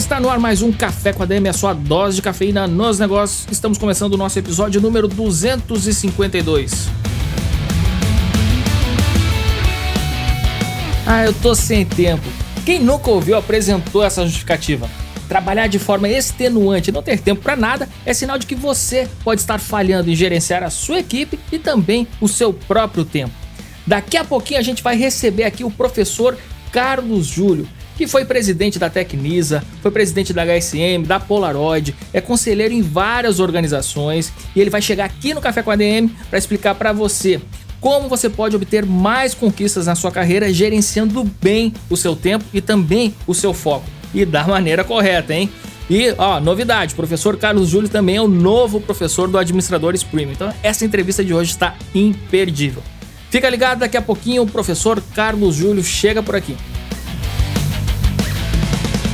está no ar mais um Café com a DM, a sua dose de cafeína nos negócios. Estamos começando o nosso episódio número 252. Ah, eu tô sem tempo. Quem nunca ouviu apresentou essa justificativa. Trabalhar de forma extenuante e não ter tempo para nada é sinal de que você pode estar falhando em gerenciar a sua equipe e também o seu próprio tempo. Daqui a pouquinho a gente vai receber aqui o professor Carlos Júlio, que foi presidente da Tecnisa, foi presidente da HSM, da Polaroid, é conselheiro em várias organizações e ele vai chegar aqui no Café com a DM para explicar para você como você pode obter mais conquistas na sua carreira gerenciando bem o seu tempo e também o seu foco. E da maneira correta, hein? E, ó, novidade, professor Carlos Júlio também é o novo professor do Administradores Premium. Então, essa entrevista de hoje está imperdível. Fica ligado, daqui a pouquinho o professor Carlos Júlio chega por aqui.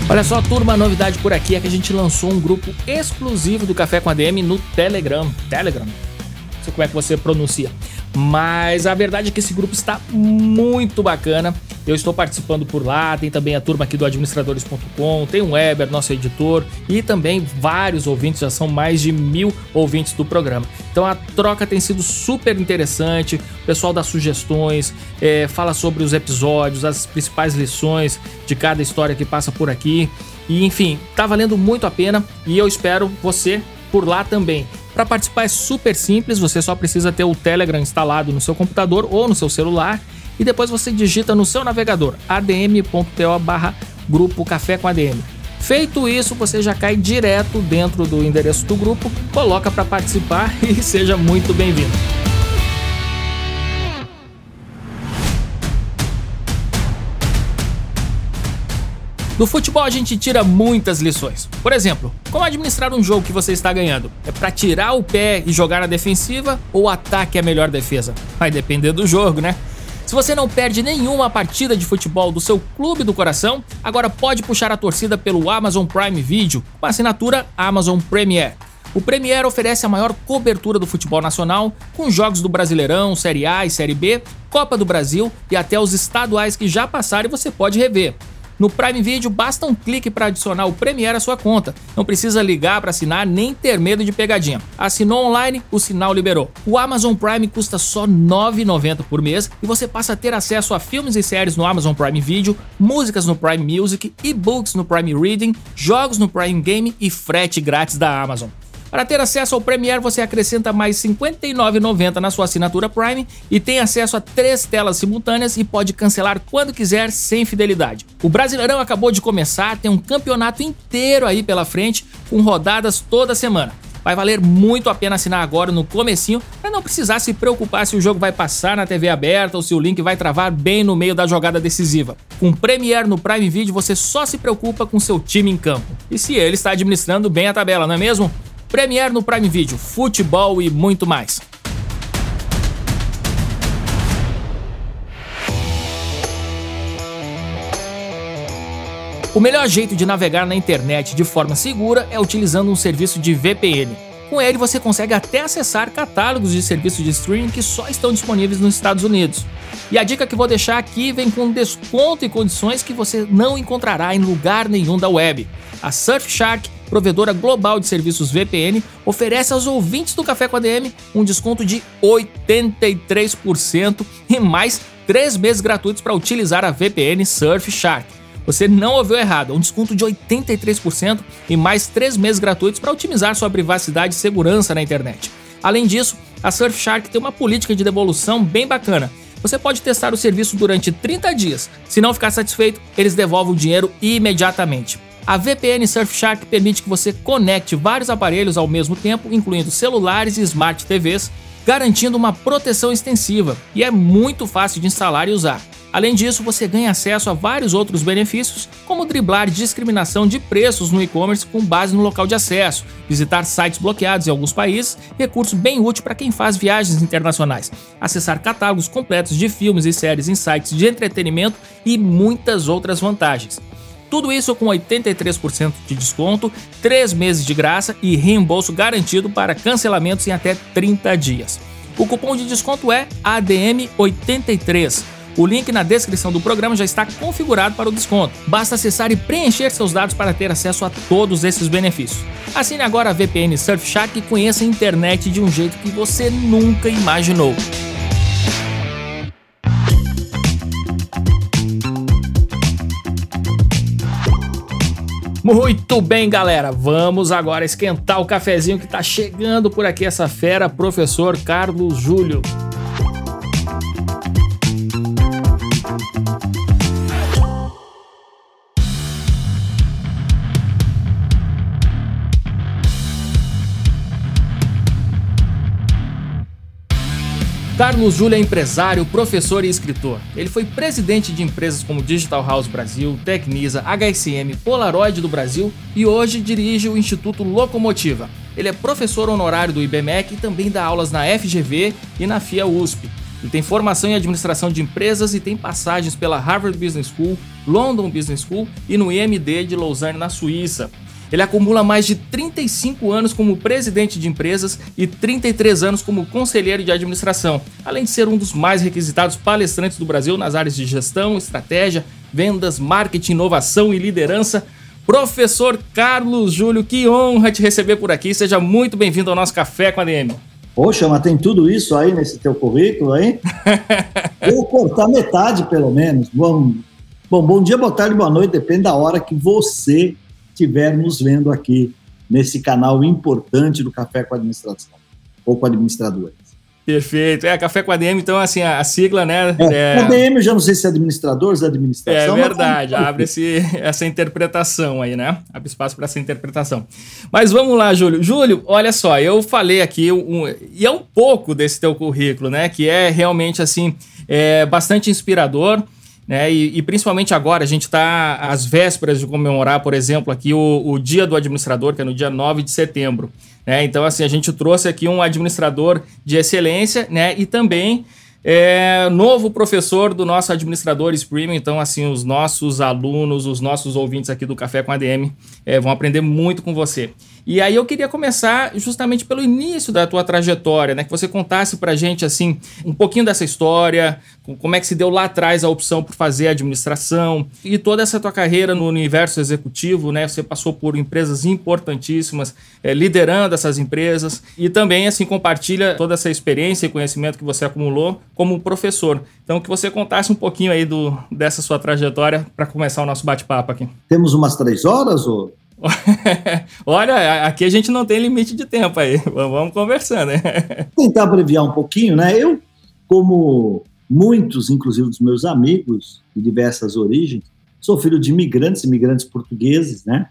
Olha só, turma, novidade por aqui é que a gente lançou um grupo exclusivo do Café com a DM no Telegram. Telegram. Não sei como é que você pronuncia. Mas a verdade é que esse grupo está muito bacana. Eu estou participando por lá, tem também a turma aqui do administradores.com, tem o Weber, nosso editor, e também vários ouvintes, já são mais de mil ouvintes do programa. Então a troca tem sido super interessante, o pessoal dá sugestões, é, fala sobre os episódios, as principais lições de cada história que passa por aqui. E enfim, tá valendo muito a pena e eu espero você por lá também. Para participar é super simples, você só precisa ter o Telegram instalado no seu computador ou no seu celular e depois você digita no seu navegador adm.to barra grupo café com ADM. Feito isso, você já cai direto dentro do endereço do grupo, coloca para participar e seja muito bem-vindo. Do futebol a gente tira muitas lições. Por exemplo, como administrar um jogo que você está ganhando? É para tirar o pé e jogar na defensiva ou ataque é a melhor defesa? Vai depender do jogo, né? Se você não perde nenhuma partida de futebol do seu clube do coração, agora pode puxar a torcida pelo Amazon Prime Video com a assinatura Amazon Premier. O Premier oferece a maior cobertura do futebol nacional, com jogos do Brasileirão, Série A e Série B, Copa do Brasil e até os estaduais que já passaram e você pode rever. No Prime Video basta um clique para adicionar o Premiere à sua conta. Não precisa ligar para assinar nem ter medo de pegadinha. Assinou online, o sinal liberou. O Amazon Prime custa só R$ 9,90 por mês e você passa a ter acesso a filmes e séries no Amazon Prime Video, músicas no Prime Music, e-books no Prime Reading, jogos no Prime Game e frete grátis da Amazon. Para ter acesso ao Premiere, você acrescenta mais R$ 59,90 na sua assinatura Prime e tem acesso a três telas simultâneas e pode cancelar quando quiser sem fidelidade. O Brasileirão acabou de começar, tem um campeonato inteiro aí pela frente, com rodadas toda semana. Vai valer muito a pena assinar agora no comecinho para não precisar se preocupar se o jogo vai passar na TV aberta ou se o link vai travar bem no meio da jogada decisiva. Com Premiere no Prime Video você só se preocupa com seu time em campo. E se ele está administrando bem a tabela, não é mesmo? Premiere no Prime Video, futebol e muito mais. O melhor jeito de navegar na internet de forma segura é utilizando um serviço de VPN. Com ele você consegue até acessar catálogos de serviços de streaming que só estão disponíveis nos Estados Unidos. E a dica que vou deixar aqui vem com desconto e condições que você não encontrará em lugar nenhum da web. A Surfshark provedora global de serviços VPN, oferece aos ouvintes do Café com a DM um desconto de 83% e mais 3 meses gratuitos para utilizar a VPN Surfshark. Você não ouviu errado, é um desconto de 83% e mais 3 meses gratuitos para otimizar sua privacidade e segurança na internet. Além disso, a Surfshark tem uma política de devolução bem bacana. Você pode testar o serviço durante 30 dias. Se não ficar satisfeito, eles devolvem o dinheiro imediatamente. A VPN Surfshark permite que você conecte vários aparelhos ao mesmo tempo, incluindo celulares e smart TVs, garantindo uma proteção extensiva e é muito fácil de instalar e usar. Além disso, você ganha acesso a vários outros benefícios, como driblar discriminação de preços no e-commerce com base no local de acesso, visitar sites bloqueados em alguns países, recurso bem útil para quem faz viagens internacionais, acessar catálogos completos de filmes e séries em sites de entretenimento e muitas outras vantagens. Tudo isso com 83% de desconto, 3 meses de graça e reembolso garantido para cancelamentos em até 30 dias. O cupom de desconto é ADM83. O link na descrição do programa já está configurado para o desconto. Basta acessar e preencher seus dados para ter acesso a todos esses benefícios. Assine agora a VPN Surfshark e conheça a internet de um jeito que você nunca imaginou. Muito bem, galera. Vamos agora esquentar o cafezinho que está chegando por aqui essa fera, professor Carlos Júlio. Carlos Júlio é empresário, professor e escritor. Ele foi presidente de empresas como Digital House Brasil, Tecnisa, HSM, Polaroid do Brasil e hoje dirige o Instituto Locomotiva. Ele é professor honorário do IBMEC e também dá aulas na FGV e na FIA USP. Ele tem formação em administração de empresas e tem passagens pela Harvard Business School, London Business School e no IMD de Lausanne, na Suíça. Ele acumula mais de 35 anos como presidente de empresas e 33 anos como conselheiro de administração, além de ser um dos mais requisitados palestrantes do Brasil nas áreas de gestão, estratégia, vendas, marketing, inovação e liderança. Professor Carlos Júlio, que honra te receber por aqui. Seja muito bem-vindo ao nosso Café com a DM. Poxa, mas tem tudo isso aí nesse teu currículo, hein? Vou cortar metade, pelo menos. Bom, bom, bom dia, boa tarde, boa noite, depende da hora que você estiver nos vendo aqui nesse canal importante do Café com Administração, ou com administradores. Perfeito. É, Café com ADM, então, assim, a, a sigla, né? É, é... ADM, eu já não sei se é administradores, é administração. É verdade, abre esse, essa interpretação aí, né? Abre espaço para essa interpretação. Mas vamos lá, Júlio. Júlio, olha só, eu falei aqui, um, e é um pouco desse teu currículo, né? Que é realmente, assim, é bastante inspirador. Né? E, e, principalmente agora, a gente está às vésperas de comemorar, por exemplo, aqui o, o Dia do Administrador, que é no dia 9 de setembro. Né? Então, assim, a gente trouxe aqui um administrador de excelência né? e também é, novo professor do nosso Administradores Premium. Então, assim, os nossos alunos, os nossos ouvintes aqui do Café com ADM é, vão aprender muito com você. E aí eu queria começar justamente pelo início da tua trajetória, né? Que você contasse pra gente, assim, um pouquinho dessa história, como é que se deu lá atrás a opção por fazer administração e toda essa tua carreira no universo executivo, né? Você passou por empresas importantíssimas, é, liderando essas empresas e também, assim, compartilha toda essa experiência e conhecimento que você acumulou como professor. Então, que você contasse um pouquinho aí do, dessa sua trajetória para começar o nosso bate-papo aqui. Temos umas três horas, ou? Olha, aqui a gente não tem limite de tempo aí. Vamos conversando, né? Tentar abreviar um pouquinho, né? Eu, como muitos, inclusive dos meus amigos de diversas origens, sou filho de imigrantes, imigrantes portugueses, né?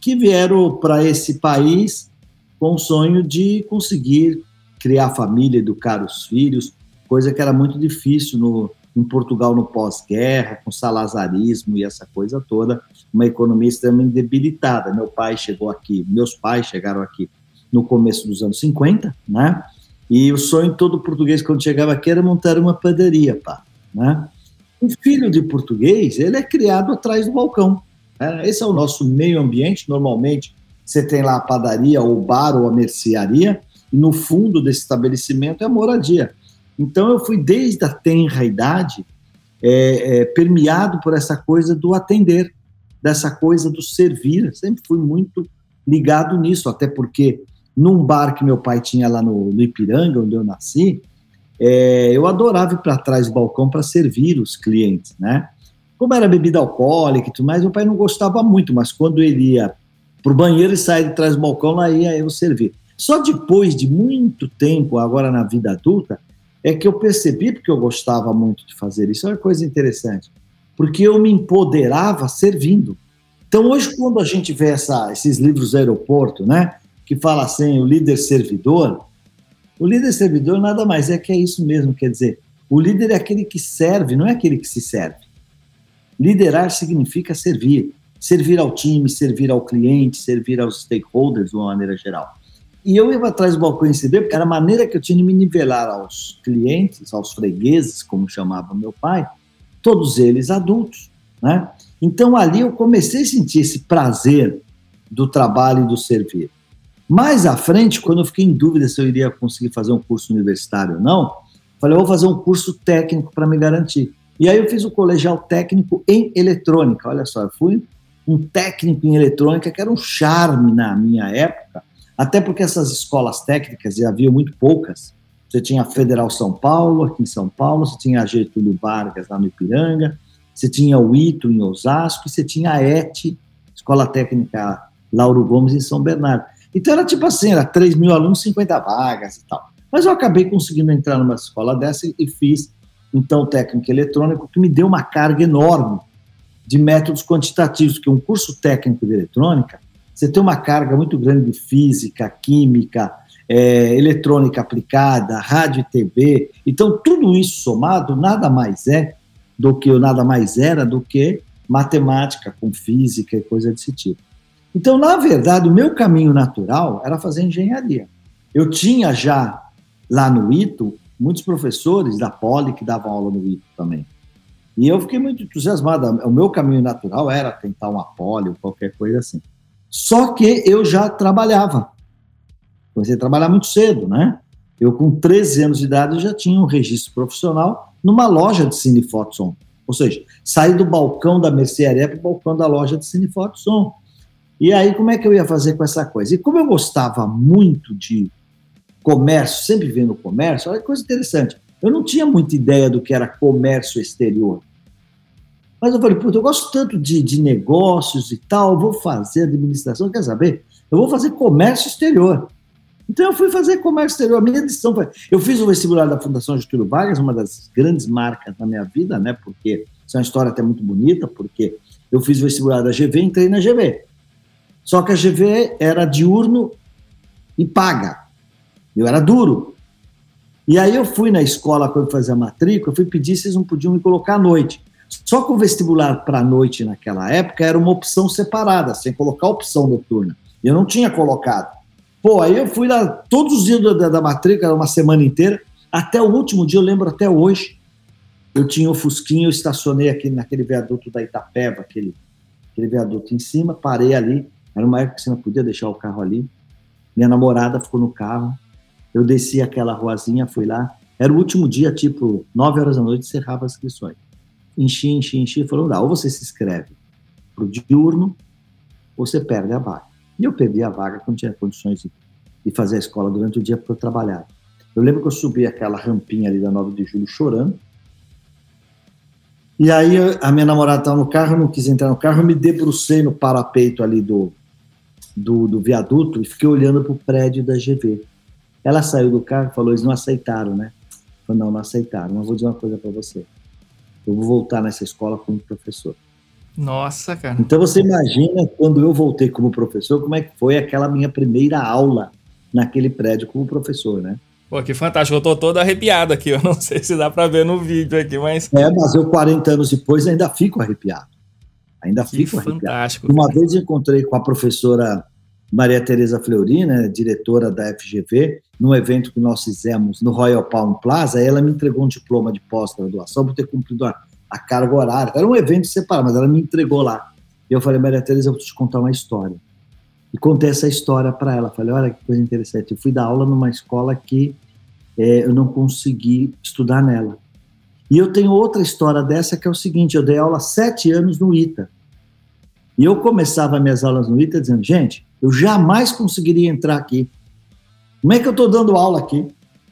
Que vieram para esse país com o sonho de conseguir criar família, educar os filhos, coisa que era muito difícil no, em Portugal no pós-guerra, com salazarismo e essa coisa toda, uma economia extremamente debilitada. Meu pai chegou aqui, meus pais chegaram aqui no começo dos anos 50, né? E o sonho todo português quando chegava aqui era montar uma padaria, pá, né? Um filho de português, ele é criado atrás do balcão. Né? Esse é o nosso meio ambiente. Normalmente, você tem lá a padaria, ou o bar, ou a mercearia, e no fundo desse estabelecimento é a moradia. Então eu fui desde a tenra idade é, é, permeado por essa coisa do atender, dessa coisa do servir. Sempre fui muito ligado nisso, até porque num bar que meu pai tinha lá no, no Ipiranga, onde eu nasci, é, eu adorava ir para trás do balcão para servir os clientes, né? Como era bebida alcoólica e tudo mais, meu pai não gostava muito, mas quando ele ia para o banheiro e saía de trás do balcão, lá ia eu servir. Só depois de muito tempo, agora na vida adulta, é que eu percebi, porque eu gostava muito de fazer isso, é uma coisa interessante, porque eu me empoderava servindo. Então, hoje, quando a gente vê essa, esses livros aeroporto, né, que fala assim, o líder servidor, o líder servidor nada mais é que é isso mesmo, quer dizer, O líder é aquele que serve, não é aquele que se serve. Liderar significa servir. Servir ao time, servir ao cliente, servir aos stakeholders de uma maneira geral. E eu ia atrás do balcão receber, porque era a maneira que eu tinha de me nivelar aos clientes, aos fregueses, como chamava meu pai, todos eles adultos. Né? Então ali eu comecei a sentir esse prazer do trabalho e do servir. Mais à frente, quando eu fiquei em dúvida se eu iria conseguir fazer um curso universitário ou não, falei, vou fazer um curso técnico para me garantir. E aí eu fiz o colegial técnico em eletrônica. Olha só, eu fui um técnico em eletrônica que era um charme na minha época, até porque essas escolas técnicas, já havia muito poucas. Você tinha a Federal São Paulo, aqui em São Paulo, você tinha a Getúlio Vargas, lá no Ipiranga, você tinha o ITO em Osasco, e você tinha a ET, Escola Técnica Lauro Gomes, em São Bernardo. Então era tipo assim, era 3 mil alunos, 50 vagas e tal. Mas eu acabei conseguindo entrar numa escola dessa e fiz, então, técnico eletrônico, que me deu uma carga enorme de métodos quantitativos, que um curso técnico de eletrônica, você tem uma carga muito grande de física, química, é, eletrônica aplicada, rádio e TV. Então, tudo isso somado nada mais é do que, ou nada mais era do que matemática com física e coisa desse tipo. Então, na verdade, o meu caminho natural era fazer engenharia. Eu tinha já lá no ITO muitos professores da Poli que davam aula no ITO também. E eu fiquei muito entusiasmado. O meu caminho natural era tentar uma Poli ou qualquer coisa assim. Só que eu já trabalhava. Comecei a trabalhar muito cedo, né? Eu, com 13 anos de idade, já tinha um registro profissional numa loja de cinefoto Ou seja, saí do balcão da mercearia para o balcão da loja de cinefoto e aí, como é que eu ia fazer com essa coisa? E como eu gostava muito de comércio, sempre vendo comércio, olha que coisa interessante. Eu não tinha muita ideia do que era comércio exterior. Mas eu falei, puta, eu gosto tanto de, de negócios e tal, vou fazer administração, quer saber? Eu vou fazer comércio exterior. Então eu fui fazer comércio exterior. A minha decisão foi. Eu fiz o vestibular da Fundação Getúlio Vargas, uma das grandes marcas da minha vida, né? Porque isso é uma história até muito bonita, porque eu fiz o vestibular da GV e entrei na GV. Só que a GV era diurno e paga. Eu era duro. E aí eu fui na escola quando fazia a matrícula, eu fui pedir se eles não podiam me colocar à noite. Só que o vestibular para a noite naquela época era uma opção separada, sem colocar opção noturna. E eu não tinha colocado. Pô, aí eu fui lá todos os dias da, da matrícula, uma semana inteira, até o último dia, eu lembro até hoje, eu tinha o Fusquinha, eu estacionei aqui naquele viaduto da Itapeva, aquele, aquele viaduto em cima, parei ali, era uma época que você não podia deixar o carro ali. Minha namorada ficou no carro. Eu desci aquela ruazinha, fui lá. Era o último dia, tipo, 9 horas da noite, encerrava as inscrições. Enchi, enchi, enchi. Falou, dá, ou você se inscreve para o diurno, ou você perde a vaga. E eu perdi a vaga quando tinha condições de, de fazer a escola durante o dia porque eu trabalhava. Eu lembro que eu subi aquela rampinha ali da 9 de julho chorando. E aí a minha namorada estava no carro, não quis entrar no carro, eu me debrucei no parapeito ali do, do, do viaduto e fiquei olhando para o prédio da GV. Ela saiu do carro e falou: eles não aceitaram, né? Eu falei, não, não aceitaram. Mas vou dizer uma coisa para você. Eu vou voltar nessa escola como professor. Nossa, cara. Então você imagina quando eu voltei como professor, como é que foi aquela minha primeira aula naquele prédio como professor, né? Pô, que fantástico. Eu tô todo arrepiado aqui. Eu não sei se dá para ver no vídeo aqui, mas. É, mas eu, 40 anos depois, ainda fico arrepiado. Ainda que fico fantástico. Arrepiado. Uma vez encontrei com a professora Maria Tereza Fleury, né, diretora da FGV, num evento que nós fizemos no Royal Palm Plaza, ela me entregou um diploma de pós-graduação por ter cumprido a, a, carga horária. Era um evento separado, mas ela me entregou lá. E eu falei, Maria Tereza, eu vou te contar uma história. E contei essa história para ela. Falei, olha que coisa interessante. Eu fui dar aula numa escola que é, eu não consegui estudar nela. E eu tenho outra história dessa que é o seguinte: eu dei aula sete anos no ITA. E eu começava minhas aulas no ITA dizendo, gente, eu jamais conseguiria entrar aqui. Como é que eu estou dando aula aqui?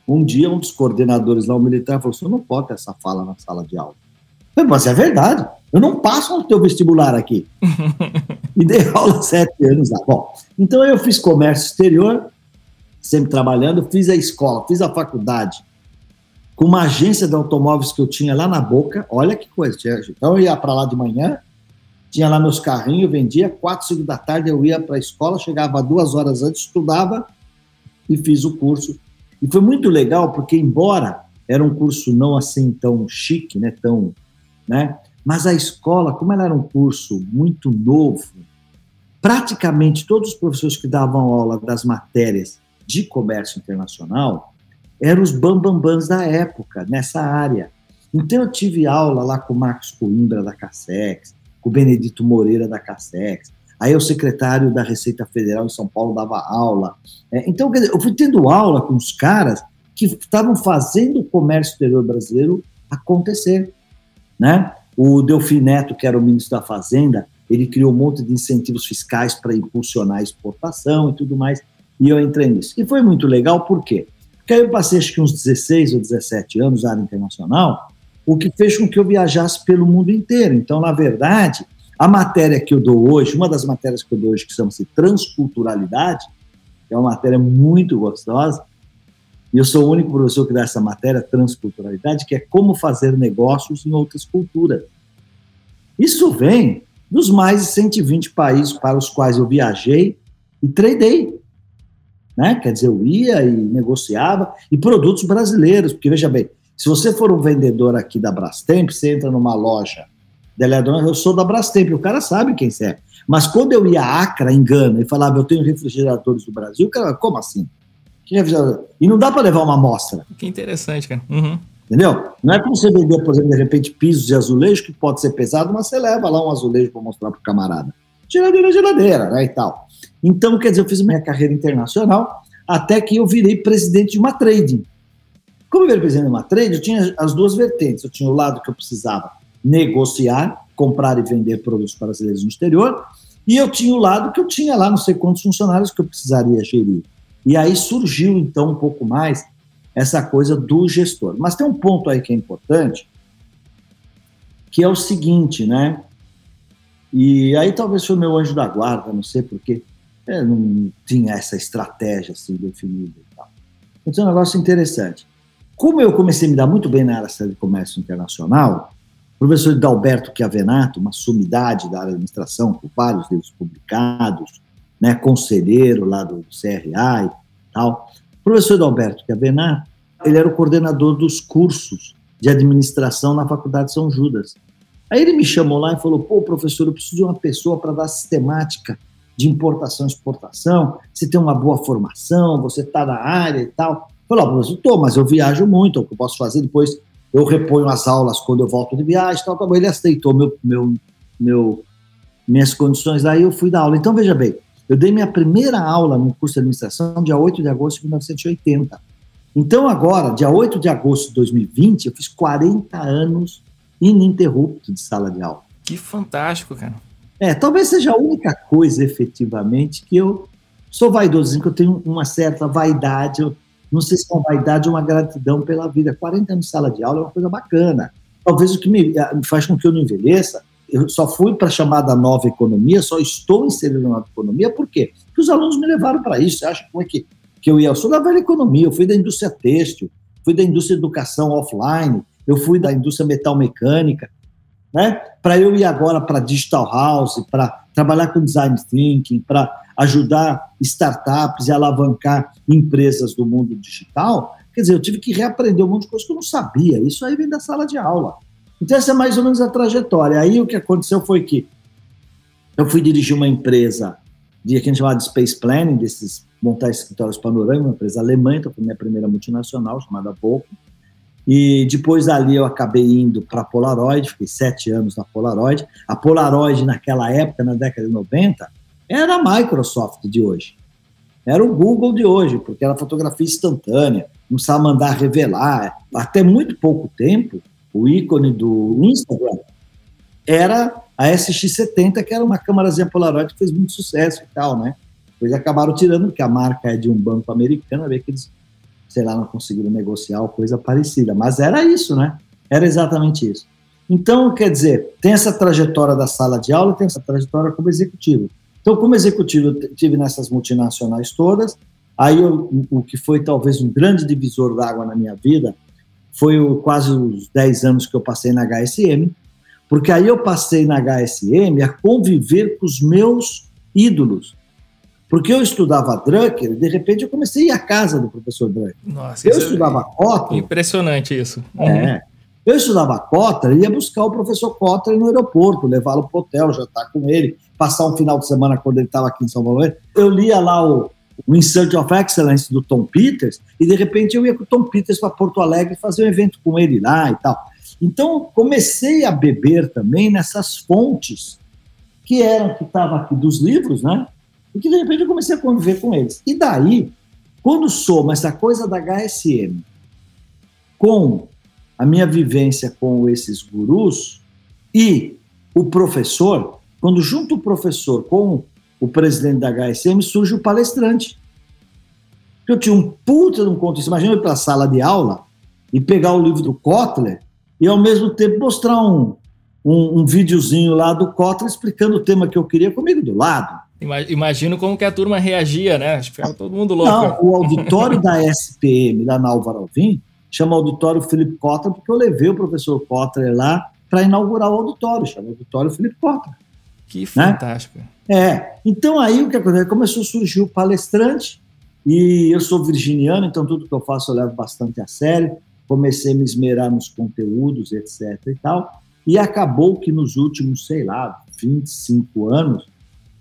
Um dia, um dos coordenadores lá, o militar, falou: você não pode ter essa fala na sala de aula. Falei, mas é verdade, eu não passo no teu vestibular aqui. e dei aula sete anos lá. Bom, então eu fiz comércio exterior, sempre trabalhando, fiz a escola, fiz a faculdade, com uma agência de automóveis que eu tinha lá na boca. Olha que coisa. Então eu ia para lá de manhã, tinha lá meus carrinhos, vendia, quatro, cinco da tarde eu ia para a escola, chegava duas horas antes, estudava e fiz o curso. E foi muito legal, porque embora era um curso não assim tão chique, né, tão, né? Mas a escola, como ela era um curso muito novo, praticamente todos os professores que davam aula das matérias de comércio internacional eram os bambambãs da época nessa área. Então eu tive aula lá com o Marcos Coimbra da Cassex, com o Benedito Moreira da Cassex, aí o secretário da Receita Federal em São Paulo dava aula. É, então, dizer, eu fui tendo aula com os caras que estavam fazendo o comércio exterior brasileiro acontecer. Né? O Delfim Neto, que era o ministro da Fazenda, ele criou um monte de incentivos fiscais para impulsionar a exportação e tudo mais, e eu entrei nisso. E foi muito legal, por quê? Porque aí eu passei acho que uns 16 ou 17 anos na área internacional, o que fez com que eu viajasse pelo mundo inteiro. Então, na verdade, a matéria que eu dou hoje, uma das matérias que eu dou hoje, que chama-se Transculturalidade, é uma matéria muito gostosa, e eu sou o único professor que dá essa matéria, Transculturalidade, que é como fazer negócios em outras culturas. Isso vem dos mais de 120 países para os quais eu viajei e tradei. Né? Quer dizer, eu ia e negociava, e produtos brasileiros, porque veja bem, se você for um vendedor aqui da Brastemp, você entra numa loja Deleador, eu sou da Brastemp, o cara sabe quem você é. Mas quando eu ia a Acra, engano, e falava, eu tenho refrigeradores do Brasil, o cara, como assim? E não dá para levar uma amostra. Que interessante, cara. Uhum. Entendeu? Não é como você vender, por exemplo, de repente, pisos de azulejo, que pode ser pesado, mas você leva lá um azulejo para mostrar para o camarada. Geladeira, geladeira, né, e tal. Então, quer dizer, eu fiz minha carreira internacional até que eu virei presidente de uma trading. Como eu virei presidente de uma trading, eu tinha as duas vertentes. Eu tinha o lado que eu precisava negociar, comprar e vender produtos brasileiros no exterior, e eu tinha o lado que eu tinha lá não sei quantos funcionários que eu precisaria gerir. E aí surgiu, então, um pouco mais essa coisa do gestor. Mas tem um ponto aí que é importante, que é o seguinte, né? E aí talvez foi meu anjo da guarda, não sei porquê, não tinha essa estratégia assim definida e tal. Então é um negócio interessante. Como eu comecei a me dar muito bem na área de comércio internacional, o professor Dalberto Chiavenato, uma sumidade da área de administração, com vários livros publicados, né, conselheiro lá do CRA e tal, professor Alberto Cavenar, ele era o coordenador dos cursos de administração na Faculdade São Judas. Aí ele me chamou lá e falou: pô, professor, eu preciso de uma pessoa para dar sistemática de importação e exportação. Você tem uma boa formação, você está na área e tal. Eu falei: oh, professor, estou, mas eu viajo muito, o que eu posso fazer depois? Eu reponho as aulas quando eu volto de viagem tal. tal. Ele aceitou meu, meu, meu, minhas condições e eu fui dar aula. Então, veja bem, eu dei minha primeira aula no curso de administração dia 8 de agosto de 1980. Então, agora, dia 8 de agosto de 2020, eu fiz 40 anos ininterrupto de sala de aula. Que fantástico, cara. É, talvez seja a única coisa, efetivamente, que eu sou vaidoso, que eu tenho uma certa vaidade, eu não sei se é uma vaidade ou uma gratidão pela vida. 40 anos de sala de aula é uma coisa bacana. Talvez o que me faz com que eu não envelheça eu só fui para a chamada nova economia, só estou inserido na nova economia, por quê? Porque os alunos me levaram para isso. Você acha como é que, que eu ia? Eu sou da velha economia, eu fui da indústria têxtil, fui da indústria educação offline, eu fui da indústria metal mecânica, né? Para eu ir agora para digital house, para trabalhar com design thinking, para ajudar startups e alavancar empresas do mundo digital, quer dizer, eu tive que reaprender um monte de coisas que eu não sabia. Isso aí vem da sala de aula. Então, essa é mais ou menos a trajetória. Aí o que aconteceu foi que eu fui dirigir uma empresa de que a gente chamava de Space Planning, desses montar escritórios panorâmicos, uma empresa alemã, então foi minha primeira multinacional, chamada Volco. E depois dali eu acabei indo para a Polaroid, fiquei sete anos na Polaroid. A Polaroid, naquela época, na década de 90, era a Microsoft de hoje. Era o Google de hoje, porque era fotografia instantânea, não precisava mandar revelar. Até muito pouco tempo, o ícone do Instagram, era a SX70, que era uma câmerazinha Polaroid que fez muito sucesso e tal, né? Depois acabaram tirando, porque a marca é de um banco americano, ver que eles, sei lá, não conseguiram negociar ou coisa parecida. Mas era isso, né? Era exatamente isso. Então, quer dizer, tem essa trajetória da sala de aula tem essa trajetória como executivo. Então, como executivo, eu tive nessas multinacionais todas. Aí, eu, o que foi talvez um grande divisor d'água na minha vida foi o, quase os 10 anos que eu passei na HSM, porque aí eu passei na HSM a conviver com os meus ídolos. Porque eu estudava Drucker e de repente eu comecei a ir à casa do professor Drucker. Nossa, eu isso é estudava Kotler. Impressionante isso. É. Eu estudava Kotler e ia buscar o professor Kotler no aeroporto, levá-lo para o hotel, jantar com ele, passar um final de semana quando ele estava aqui em São Paulo. Eu lia lá o, o Insert of Excellence do Tom Peters e de repente eu ia com o Tom Peters para Porto Alegre fazer um evento com ele lá e tal. Então comecei a beber também nessas fontes que eram que estavam aqui dos livros, né? E que de repente eu comecei a conviver com eles. E daí, quando soma essa coisa da HSM com a minha vivência com esses gurus e o professor, quando junto o professor com o presidente da HSM, surge o palestrante. Eu tinha um puta de um conto. Imagina eu ir para a sala de aula e pegar o livro do Kotler e, ao mesmo tempo, mostrar um, um, um videozinho lá do Kotler explicando o tema que eu queria comigo do lado. Imagino como que a turma reagia, né? Acho que ficava todo mundo louco. Não, o auditório da SPM, da Nalvar Alvim, chama Auditório Felipe Kotler, porque eu levei o professor Kotler lá para inaugurar o auditório, chama Auditório Felipe Kotler. Que fantástico. Né? É, então aí o que aconteceu? Começou a surgir o palestrante, e eu sou virginiano, então tudo que eu faço eu levo bastante a sério. Comecei a me esmerar nos conteúdos, etc. e tal. E acabou que nos últimos, sei lá, 25 anos,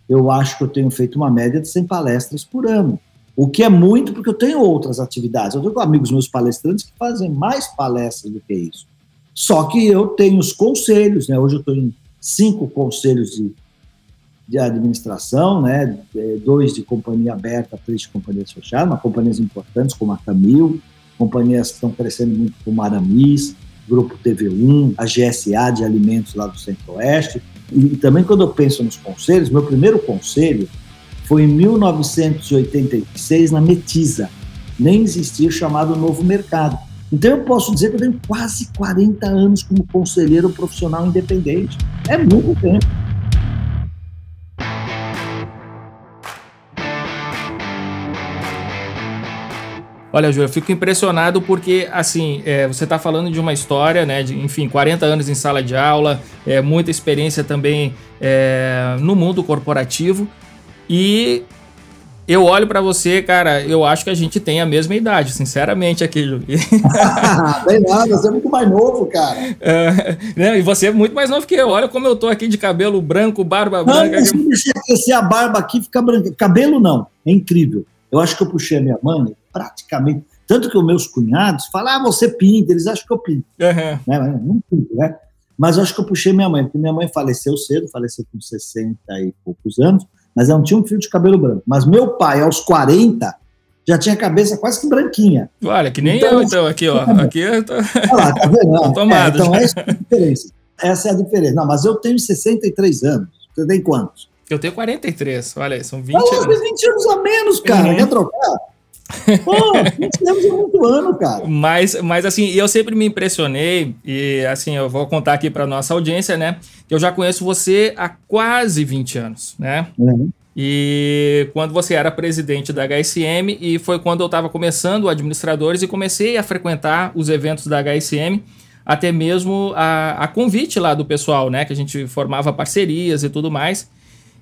eu acho que eu tenho feito uma média de 100 palestras por ano. O que é muito porque eu tenho outras atividades. Eu tenho amigos meus palestrantes que fazem mais palestras do que isso. Só que eu tenho os conselhos, né? Hoje eu estou em cinco conselhos de, de administração, né? É, dois de companhia aberta, três de companhias fechadas, mas companhias importantes como a Camil, companhias que estão crescendo muito como a Aramis, Grupo TV1, a GSA de alimentos lá do Centro-Oeste. E também quando eu penso nos conselhos, meu primeiro conselho foi em 1986 na Metisa. Nem existia o chamado Novo Mercado. Então eu posso dizer que eu tenho quase 40 anos como conselheiro profissional independente. É muito tempo. Olha, Júlio, eu fico impressionado porque, assim, é, você está falando de uma história, né, de, enfim, 40 anos em sala de aula, é, muita experiência também é, no mundo corporativo e eu olho para você, cara, eu acho que a gente tem a mesma idade, sinceramente, aqui, Júlio. Bem nada, você é muito mais novo, cara. É, né, e você é muito mais novo que eu. Olha como eu tô aqui de cabelo branco, barba não, branca. Se deixar crescer a barba aqui, fica branca. Cabelo não, é incrível. Eu acho que eu puxei a minha mãe praticamente. Tanto que os meus cunhados falam, ah, você pinta, eles acham que eu pinto. Uhum. Né? Não pinto, né? Mas eu acho que eu puxei minha mãe, porque minha mãe faleceu cedo, faleceu com 60 e poucos anos, mas ela não tinha um fio de cabelo branco. Mas meu pai, aos 40, já tinha a cabeça quase que branquinha. Olha, que nem então, eu, então, aqui, ó. Aqui eu tô... Olha lá, tá vendo? Não, tomado, é, então, essa é a diferença. Essa é a diferença. Não, mas eu tenho 63 anos. Você tem quantos? Eu tenho 43, olha aí, são 20 ah, anos. 20 anos a menos, cara. Uhum. Quer trocar? Pô, 20 anos é muito ano, cara. Mas, mas assim, eu sempre me impressionei, e assim, eu vou contar aqui para nossa audiência, né? Que eu já conheço você há quase 20 anos, né? Uhum. E quando você era presidente da HSM, e foi quando eu estava começando administradores e comecei a frequentar os eventos da HSM, até mesmo a, a convite lá do pessoal, né? Que a gente formava parcerias e tudo mais.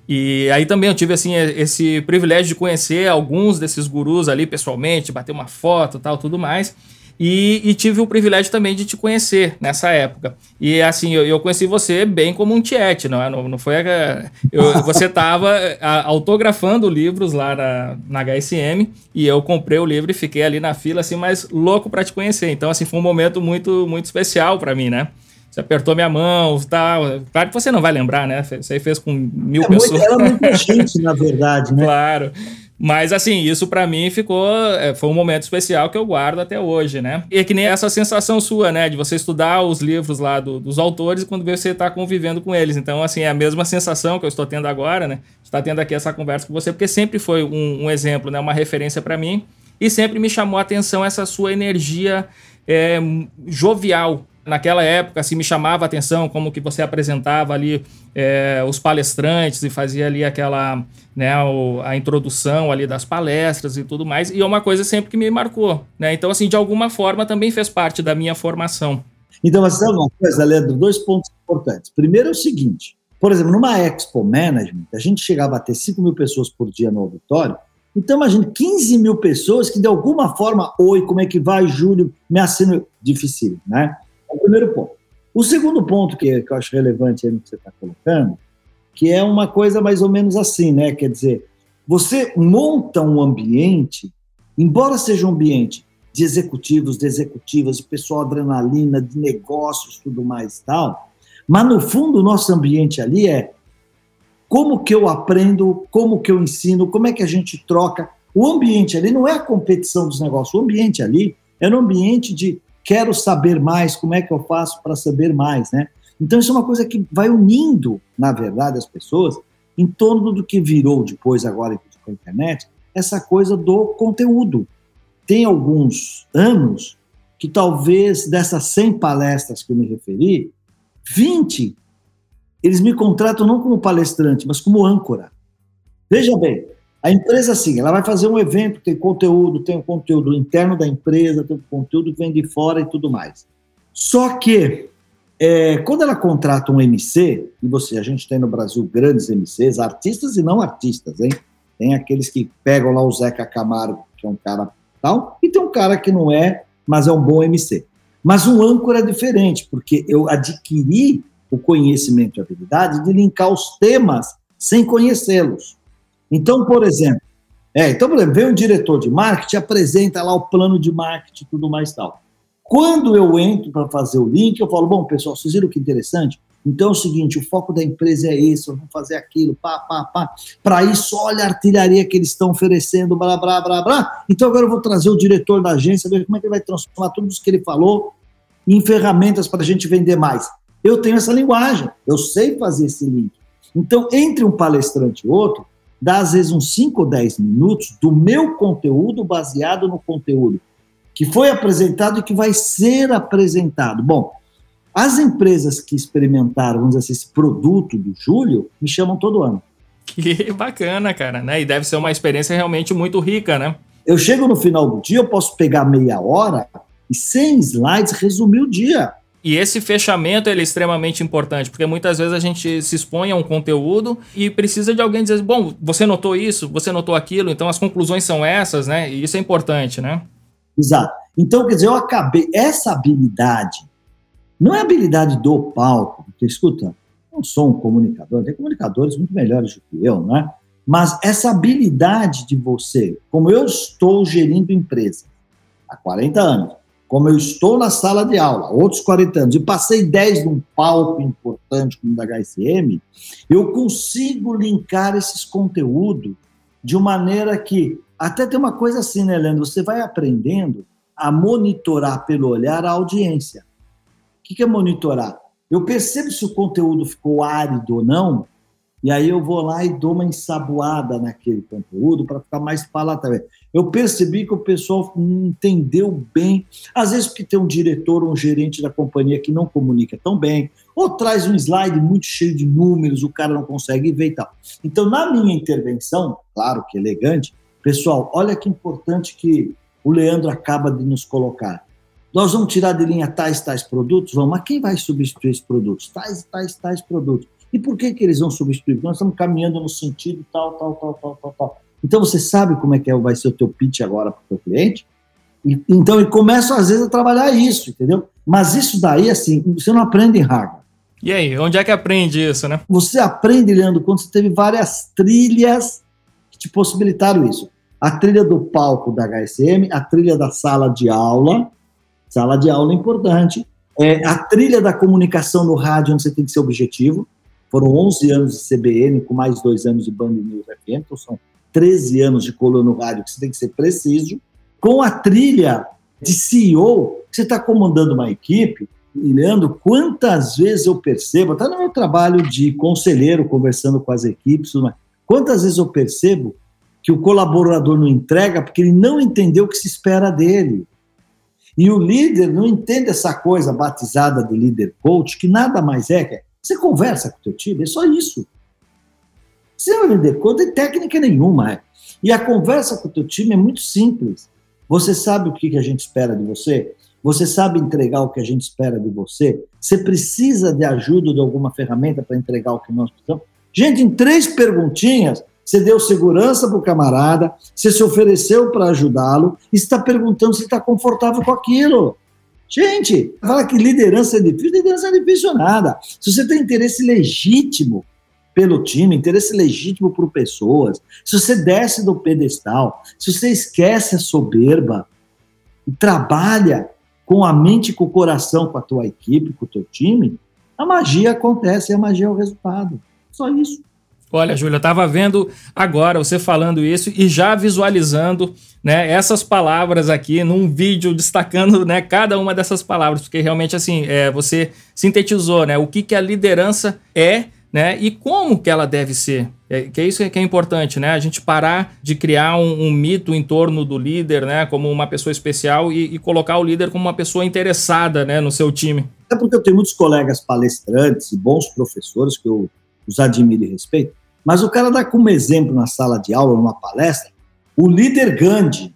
E aí também eu tive assim esse privilégio de conhecer alguns desses gurus ali pessoalmente, bater uma foto, tal, tudo mais. E, e, tive o privilégio também de te conhecer nessa época. E assim, eu, eu conheci você bem como um tiete, não é? Não, não foi. A, eu, você estava autografando livros lá na, na HSM e eu comprei o livro e fiquei ali na fila, assim, mais louco para te conhecer. Então, assim, foi um momento muito, muito especial para mim, né? Você apertou minha mão, tal. Claro que você não vai lembrar, né? Você aí fez com mil é pessoas. Muito, era muita gente, na verdade, né? Claro. Mas assim, isso para mim ficou. É, foi um momento especial que eu guardo até hoje, né? E é que nem essa sensação sua, né? De você estudar os livros lá do, dos autores e quando você está convivendo com eles. Então, assim, é a mesma sensação que eu estou tendo agora, né? Está tendo aqui essa conversa com você, porque sempre foi um, um exemplo, né? Uma referência para mim. E sempre me chamou a atenção essa sua energia é, jovial, naquela época assim, me chamava a atenção como que você apresentava ali é, os palestrantes e fazia ali aquela né, o, a introdução ali das palestras e tudo mais e é uma coisa sempre que me marcou né então assim de alguma forma também fez parte da minha formação então mas sabe uma coisa Leandro dois pontos importantes primeiro é o seguinte Por exemplo, numa Expo Management, a gente chegava a ter 5 mil pessoas por dia no auditório, então, imagine 15 mil pessoas que, de alguma forma, oi, como é que vai, Júlio? Me assino. Difícil, né? O primeiro ponto. O segundo ponto que, que eu acho relevante no que você está colocando, que é uma coisa mais ou menos assim, né? Quer dizer, você monta um ambiente, embora seja um ambiente de executivos, de executivas, de pessoal adrenalina, de negócios, tudo mais e tal, mas no fundo o nosso ambiente ali é como que eu aprendo, como que eu ensino, como é que a gente troca. O ambiente ali não é a competição dos negócios, o ambiente ali é um ambiente de quero saber mais, como é que eu faço para saber mais, né? Então isso é uma coisa que vai unindo, na verdade, as pessoas em torno do que virou depois agora com a internet, essa coisa do conteúdo. Tem alguns anos que talvez dessas 100 palestras que eu me referi, 20 eles me contratam não como palestrante, mas como âncora. Veja bem, a empresa, assim, ela vai fazer um evento, tem conteúdo, tem o conteúdo interno da empresa, tem o conteúdo que vem de fora e tudo mais. Só que, é, quando ela contrata um MC, e você, a gente tem no Brasil grandes MCs, artistas e não artistas, hein? Tem aqueles que pegam lá o Zeca Camargo, que é um cara tal, e tem um cara que não é, mas é um bom MC. Mas um âncora é diferente, porque eu adquiri o conhecimento e habilidade de linkar os temas sem conhecê-los. Então, por exemplo, é, então, por exemplo, vem um diretor de marketing, apresenta lá o plano de marketing e tudo mais tal. Quando eu entro para fazer o link, eu falo, bom, pessoal, vocês viram que interessante? Então é o seguinte, o foco da empresa é esse, vamos fazer aquilo, pá, pá, pá. Para isso, olha a artilharia que eles estão oferecendo, blá, blá, blá, blá. Então agora eu vou trazer o diretor da agência, ver como é que ele vai transformar tudo isso que ele falou em ferramentas para a gente vender mais. Eu tenho essa linguagem, eu sei fazer esse link. Então, entre um palestrante e outro, dá às vezes uns 5 ou 10 minutos do meu conteúdo baseado no conteúdo que foi apresentado e que vai ser apresentado. Bom, as empresas que experimentaram, vamos dizer assim, esse produto do Júlio me chamam todo ano. Que bacana, cara, né? E deve ser uma experiência realmente muito rica, né? Eu chego no final do dia, eu posso pegar meia hora e 100 slides resumir o dia. E esse fechamento é extremamente importante, porque muitas vezes a gente se expõe a um conteúdo e precisa de alguém dizer, bom, você notou isso, você notou aquilo, então as conclusões são essas, né? E isso é importante, né? Exato. Então, quer dizer, eu acabei, essa habilidade, não é habilidade do palco, porque, escuta, não sou um comunicador, tem comunicadores muito melhores do que eu, né? Mas essa habilidade de você, como eu estou gerindo empresa há 40 anos, como eu estou na sala de aula, outros 40 anos, e passei 10 num palco importante como o da HSM, eu consigo linkar esses conteúdos de uma maneira que, até tem uma coisa assim, né, Leandro? Você vai aprendendo a monitorar pelo olhar a audiência. O que é monitorar? Eu percebo se o conteúdo ficou árido ou não, e aí eu vou lá e dou uma ensaboada naquele conteúdo para ficar mais palatável. Eu percebi que o pessoal entendeu bem, às vezes porque tem um diretor ou um gerente da companhia que não comunica tão bem, ou traz um slide muito cheio de números, o cara não consegue ver e tal. Então, na minha intervenção, claro que elegante, pessoal, olha que importante que o Leandro acaba de nos colocar. Nós vamos tirar de linha tais, tais produtos? Vamos, mas quem vai substituir esses produtos? Tais, tais, tais produtos. E por que, que eles vão substituir? Porque nós estamos caminhando no sentido tal, tal, tal, tal, tal, tal. Então você sabe como é que é, vai ser o teu pitch agora para o teu cliente? E, então, e começo às vezes a trabalhar isso, entendeu? Mas isso daí, assim, você não aprende em Harvard. E aí, onde é que aprende isso, né? Você aprende, Leandro, quando você teve várias trilhas que te possibilitaram isso. A trilha do palco da HSM, a trilha da sala de aula, sala de aula é importante, é, a trilha da comunicação no rádio, onde você tem que ser objetivo, foram 11 anos de CBN, com mais dois anos de Band News FM, então são 13 anos de coluna no rádio, que você tem que ser preciso. Com a trilha de CEO, você está comandando uma equipe, e Leandro, quantas vezes eu percebo, até no meu trabalho de conselheiro, conversando com as equipes, quantas vezes eu percebo que o colaborador não entrega porque ele não entendeu o que se espera dele. E o líder não entende essa coisa batizada de líder coach, que nada mais é que você conversa com o teu time, é só isso. Você não vender conta de técnica nenhuma. É. E a conversa com o teu time é muito simples. Você sabe o que a gente espera de você? Você sabe entregar o que a gente espera de você? Você precisa de ajuda de alguma ferramenta para entregar o que nós precisamos? Gente, em três perguntinhas, você deu segurança para o camarada, você se ofereceu para ajudá-lo e está perguntando se está confortável com aquilo. Gente, fala que liderança é difícil, liderança é difícil nada. Se você tem interesse legítimo pelo time, interesse legítimo por pessoas, se você desce do pedestal, se você esquece a soberba e trabalha com a mente e com o coração com a tua equipe, com o teu time, a magia acontece e a magia é o resultado. Só isso. Olha, Júlia, eu estava vendo agora você falando isso e já visualizando né, essas palavras aqui num vídeo destacando né, cada uma dessas palavras, porque realmente assim é, você sintetizou né, o que, que a liderança é né, e como que ela deve ser. É, que é isso que é importante, né? A gente parar de criar um, um mito em torno do líder, né, como uma pessoa especial e, e, colocar o líder como uma pessoa interessada, né, no seu time. É porque eu tenho muitos colegas palestrantes e bons professores que eu os admiro e respeito, mas o cara dá como exemplo na sala de aula, numa palestra, o líder Gandhi,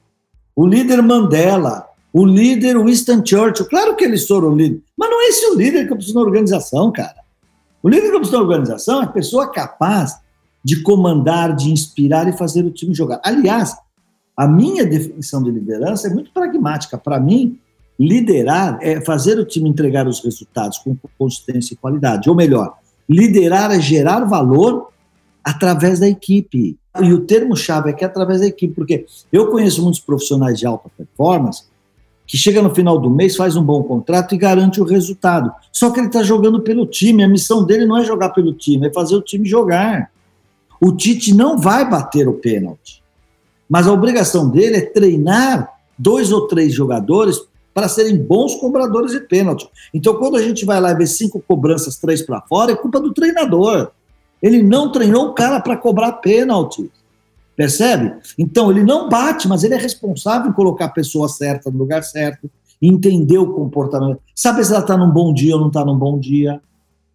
o líder Mandela, o líder Winston Churchill. Claro que eles foram líderes, mas não é esse o líder que eu preciso na organização, cara. O líder eu preciso na organização é a pessoa capaz de comandar, de inspirar e fazer o time jogar. Aliás, a minha definição de liderança é muito pragmática. Para mim, liderar é fazer o time entregar os resultados com consistência e qualidade. Ou melhor, liderar é gerar valor através da equipe. E o termo-chave aqui é através da equipe, porque eu conheço muitos profissionais de alta performance que chega no final do mês, faz um bom contrato e garante o resultado. Só que ele está jogando pelo time, a missão dele não é jogar pelo time, é fazer o time jogar. O Tite não vai bater o pênalti, mas a obrigação dele é treinar dois ou três jogadores para serem bons cobradores de pênalti. Então, quando a gente vai lá e vê cinco cobranças, três para fora, é culpa do treinador. Ele não treinou o cara para cobrar pênalti. Percebe? Então, ele não bate, mas ele é responsável em colocar a pessoa certa no lugar certo, entender o comportamento, saber se ela está num bom dia ou não está num bom dia.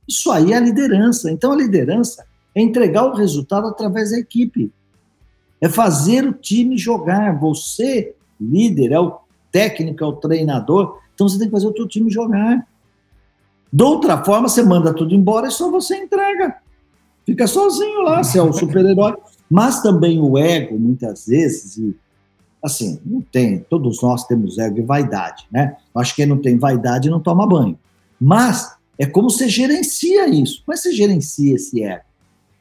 Isso aí é a liderança. Então, a liderança é entregar o resultado através da equipe. É fazer o time jogar. Você, líder, é o técnico, é o treinador. Então, você tem que fazer o teu time jogar. De outra forma, você manda tudo embora e só você entrega. Fica sozinho lá, você é o super-herói. Mas também o ego, muitas vezes, e assim, não tem, todos nós temos ego e vaidade, né? Acho que quem não tem vaidade não toma banho. Mas é como você gerencia isso. Como é que você gerencia esse ego?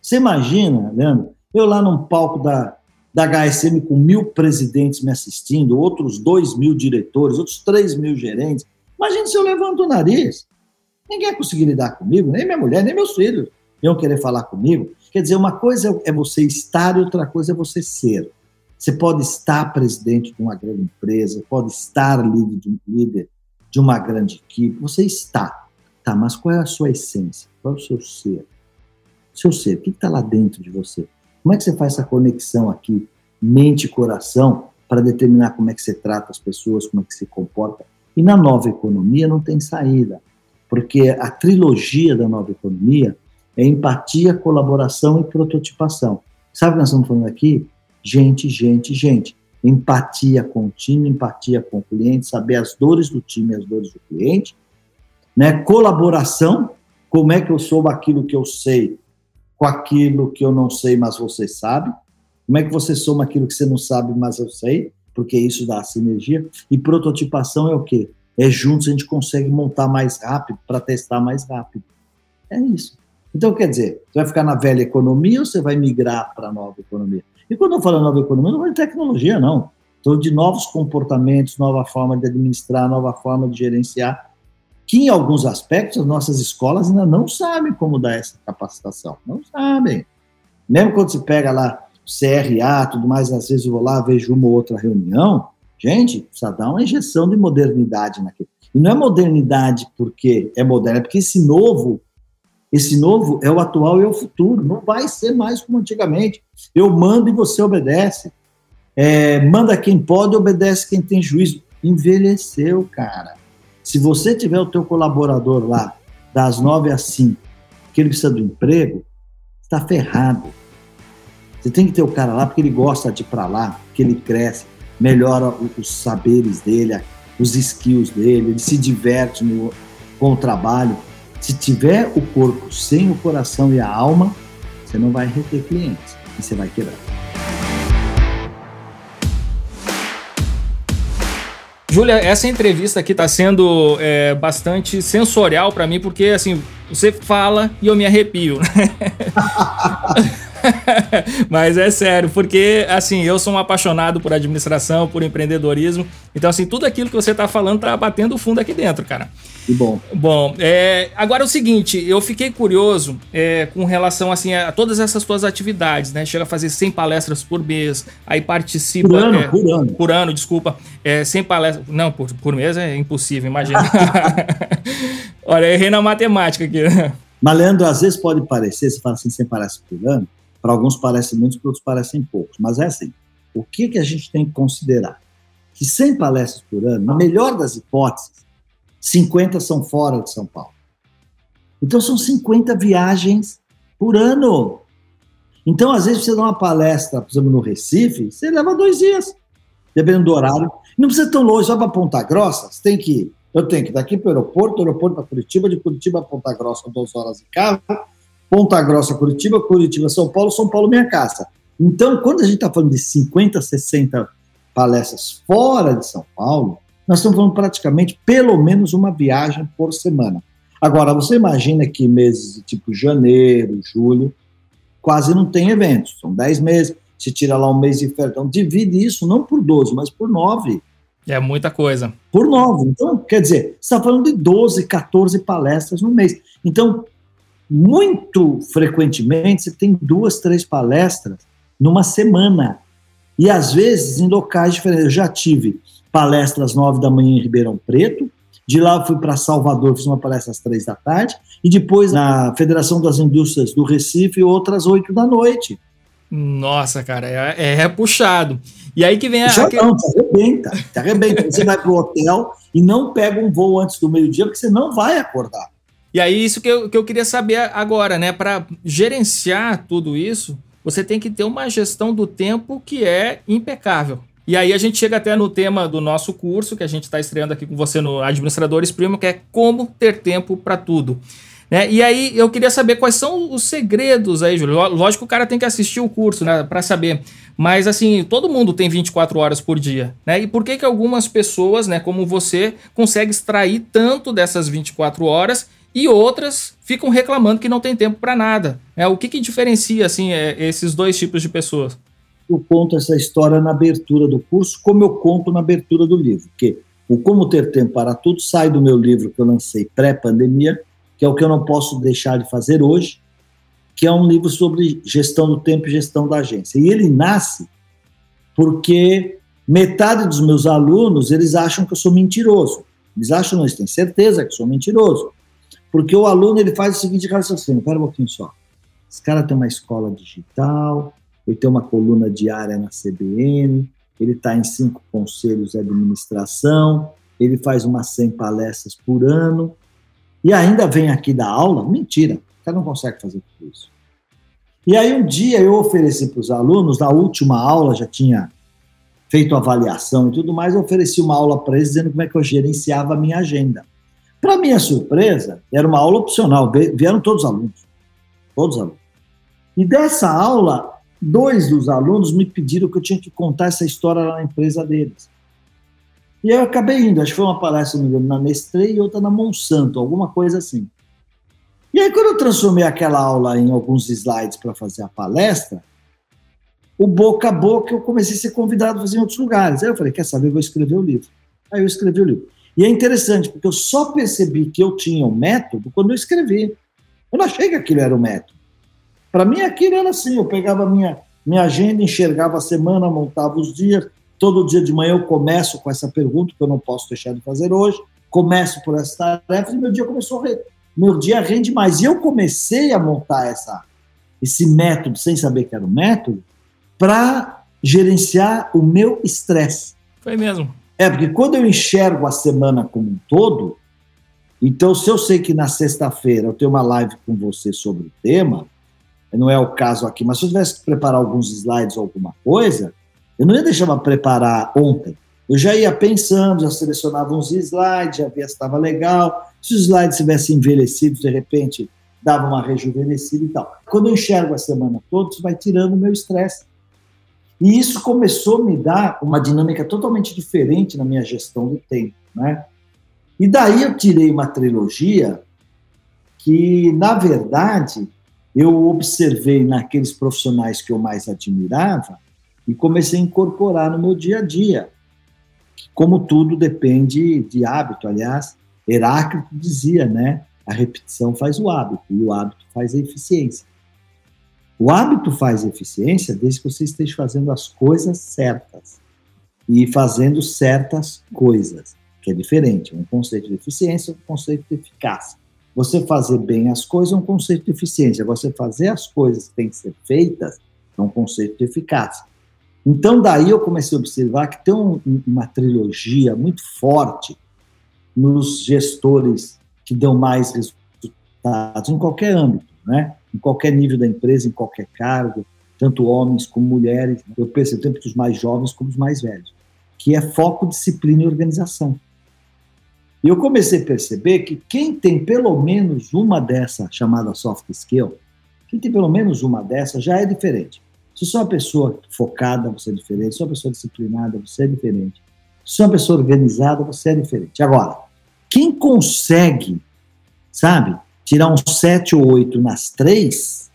Você imagina, Leandro, eu lá num palco da, da HSM com mil presidentes me assistindo, outros dois mil diretores, outros três mil gerentes. Imagina se eu levanto o nariz. Ninguém ia conseguir lidar comigo, nem minha mulher, nem meus filhos iam querer falar comigo. Quer dizer, uma coisa é você estar e outra coisa é você ser. Você pode estar presidente de uma grande empresa, pode estar líder de uma grande equipe, você está. Tá, mas qual é a sua essência? Qual é o seu ser? Seu ser, o que está lá dentro de você? Como é que você faz essa conexão aqui, mente e coração, para determinar como é que você trata as pessoas, como é que se comporta? E na nova economia não tem saída, porque a trilogia da nova economia é empatia, colaboração e prototipação. Sabe o que nós estamos falando aqui? Gente, gente, gente. Empatia com o time, empatia com o cliente, saber as dores do time as dores do cliente. Né? Colaboração, como é que eu sou aquilo que eu sei com aquilo que eu não sei, mas você sabe. Como é que você soma aquilo que você não sabe, mas eu sei? Porque isso dá sinergia. E prototipação é o quê? É juntos a gente consegue montar mais rápido para testar mais rápido. É isso. Então, quer dizer, você vai ficar na velha economia ou você vai migrar para a nova economia? E quando eu falo nova economia, não de tecnologia, não. Estou de novos comportamentos, nova forma de administrar, nova forma de gerenciar, que em alguns aspectos as nossas escolas ainda não sabem como dar essa capacitação. Não sabem. Mesmo quando você pega lá CRA, tudo mais, às vezes eu vou lá, vejo uma ou outra reunião, gente, precisa dar uma injeção de modernidade naquilo. E não é modernidade porque é moderno, é porque esse novo esse novo é o atual e é o futuro. Não vai ser mais como antigamente. Eu mando e você obedece. É, manda quem pode, obedece quem tem juízo. Envelheceu, cara. Se você tiver o teu colaborador lá das nove às cinco, que ele precisa do emprego, está ferrado. Você tem que ter o cara lá porque ele gosta de ir para lá, que ele cresce, melhora os saberes dele, os skills dele, ele se diverte no, com o trabalho. Se tiver o corpo sem o coração e a alma, você não vai reter clientes e você vai quebrar. Júlia, essa entrevista aqui está sendo é, bastante sensorial para mim, porque assim, você fala e eu me arrepio. Mas é sério, porque assim, eu sou um apaixonado por administração, por empreendedorismo. Então, assim, tudo aquilo que você tá falando tá batendo fundo aqui dentro, cara. Que bom. Bom, é, agora é o seguinte, eu fiquei curioso é, com relação assim a todas essas tuas atividades, né? Chega a fazer 100 palestras por mês, aí participa... Por ano, é, por ano. Por ano, desculpa. É, 100 palestras... Não, por, por mês é impossível, imagina. Olha, errei na matemática aqui. Mas, Leandro, às vezes pode parecer, você fala assim, 100 palestras por ano, para alguns parecem muitos, para outros parecem poucos. Mas é assim, o que, que a gente tem que considerar? Que 100 palestras por ano, na melhor das hipóteses, 50 são fora de São Paulo. Então são 50 viagens por ano. Então, às vezes, você dá uma palestra, por exemplo, no Recife, você leva dois dias, dependendo do horário. Não precisa tão longe, só para Ponta Grossa, você tem que. Eu tenho que ir daqui para o aeroporto, aeroporto para Curitiba, de Curitiba a Ponta Grossa, duas horas de carro, Ponta Grossa, Curitiba, Curitiba, São Paulo, São Paulo, minha casa. Então, quando a gente está falando de 50, 60 palestras fora de São Paulo, nós estamos falando praticamente pelo menos uma viagem por semana. Agora, você imagina que meses tipo janeiro, julho, quase não tem eventos, são 10 meses, se tira lá um mês de férias, então divide isso não por 12, mas por 9. É muita coisa. Por 9. Então, quer dizer, você está falando de 12, 14 palestras no mês. Então, muito frequentemente você tem duas, três palestras numa semana. E às vezes em locais diferentes. Eu já tive palestras às nove da manhã em Ribeirão Preto, de lá eu fui para Salvador, fiz uma palestra às três da tarde, e depois na Federação das Indústrias do Recife, outras oito da noite. Nossa, cara, é, é puxado. E aí que vem a. Já não, te arrebenta, te arrebenta. você vai para o hotel e não pega um voo antes do meio-dia, porque você não vai acordar. E aí, isso que eu, que eu queria saber agora, né? Para gerenciar tudo isso, você tem que ter uma gestão do tempo que é impecável. E aí a gente chega até no tema do nosso curso, que a gente está estreando aqui com você no Administradores Primo, que é como ter tempo para tudo. Né? E aí eu queria saber quais são os segredos aí, Júlio. Lógico que o cara tem que assistir o curso, né, para saber. Mas assim, todo mundo tem 24 horas por dia, né? E por que que algumas pessoas, né, como você, conseguem extrair tanto dessas 24 horas e outras ficam reclamando que não tem tempo para nada. É, o que, que diferencia assim é, esses dois tipos de pessoas? Eu conto essa história na abertura do curso, como eu conto na abertura do livro, porque o Como Ter Tempo para Tudo sai do meu livro que eu lancei pré-pandemia, que é o que eu não posso deixar de fazer hoje, que é um livro sobre gestão do tempo e gestão da agência. E ele nasce porque metade dos meus alunos, eles acham que eu sou mentiroso. Eles acham, não, eles têm certeza que eu sou mentiroso. Porque o aluno ele faz o seguinte raciocínio, pera um pouquinho só. Esse cara tem uma escola digital, ele tem uma coluna diária na CBN, ele está em cinco conselhos de administração, ele faz umas 100 palestras por ano, e ainda vem aqui dar aula? Mentira, o cara não consegue fazer tudo isso. E aí um dia eu ofereci para os alunos, na última aula, já tinha feito avaliação e tudo mais, eu ofereci uma aula para eles dizendo como é que eu gerenciava a minha agenda. Para minha surpresa, era uma aula opcional, vieram todos os alunos. Todos os alunos. E dessa aula, dois dos alunos me pediram que eu tinha que contar essa história lá na empresa deles. E eu acabei indo, acho que foi uma palestra, não me engano, na Nestlé e outra na Monsanto, alguma coisa assim. E aí, quando eu transformei aquela aula em alguns slides para fazer a palestra, o boca a boca eu comecei a ser convidado a fazer em outros lugares. Aí eu falei, quer saber, vou escrever o livro. Aí eu escrevi o livro. E é interessante, porque eu só percebi que eu tinha um método quando eu escrevi. Eu não achei que aquilo era o um método. Para mim, aquilo era assim: eu pegava minha, minha agenda, enxergava a semana, montava os dias. Todo dia de manhã eu começo com essa pergunta, que eu não posso deixar de fazer hoje. Começo por essa tarefa e meu dia começou a render. Meu dia rende mais. E eu comecei a montar essa, esse método, sem saber que era um método, para gerenciar o meu estresse. Foi mesmo. É, porque quando eu enxergo a semana como um todo, então se eu sei que na sexta-feira eu tenho uma live com você sobre o tema, não é o caso aqui, mas se eu tivesse que preparar alguns slides ou alguma coisa, eu não ia deixar para preparar ontem. Eu já ia pensando, já selecionava uns slides, já via se estava legal. Se os slides tivessem envelhecido, de repente dava uma rejuvenescida e tal. Quando eu enxergo a semana toda, isso vai tirando o meu estresse. E isso começou a me dar uma dinâmica totalmente diferente na minha gestão do tempo, né? E daí eu tirei uma trilogia que, na verdade, eu observei naqueles profissionais que eu mais admirava e comecei a incorporar no meu dia a dia. Como tudo depende de hábito, aliás, Heráclito dizia, né? A repetição faz o hábito e o hábito faz a eficiência. O hábito faz eficiência desde que você esteja fazendo as coisas certas e fazendo certas coisas, que é diferente. Um conceito de eficiência, um conceito de eficácia. Você fazer bem as coisas é um conceito de eficiência. Você fazer as coisas que têm que ser feitas é um conceito de eficácia. Então, daí eu comecei a observar que tem um, uma trilogia muito forte nos gestores que dão mais resultados em qualquer âmbito, né? em qualquer nível da empresa, em qualquer cargo, tanto homens como mulheres. Eu percebo tanto os mais jovens como os mais velhos, que é foco, disciplina e organização. E eu comecei a perceber que quem tem pelo menos uma dessa chamada soft skill, quem tem pelo menos uma dessa já é diferente. Se você é uma pessoa focada, você é diferente. Se você é uma pessoa disciplinada, você é diferente. Se você é uma pessoa organizada, você é diferente. Agora, quem consegue, sabe, tirar um 7 ou 8 nas três,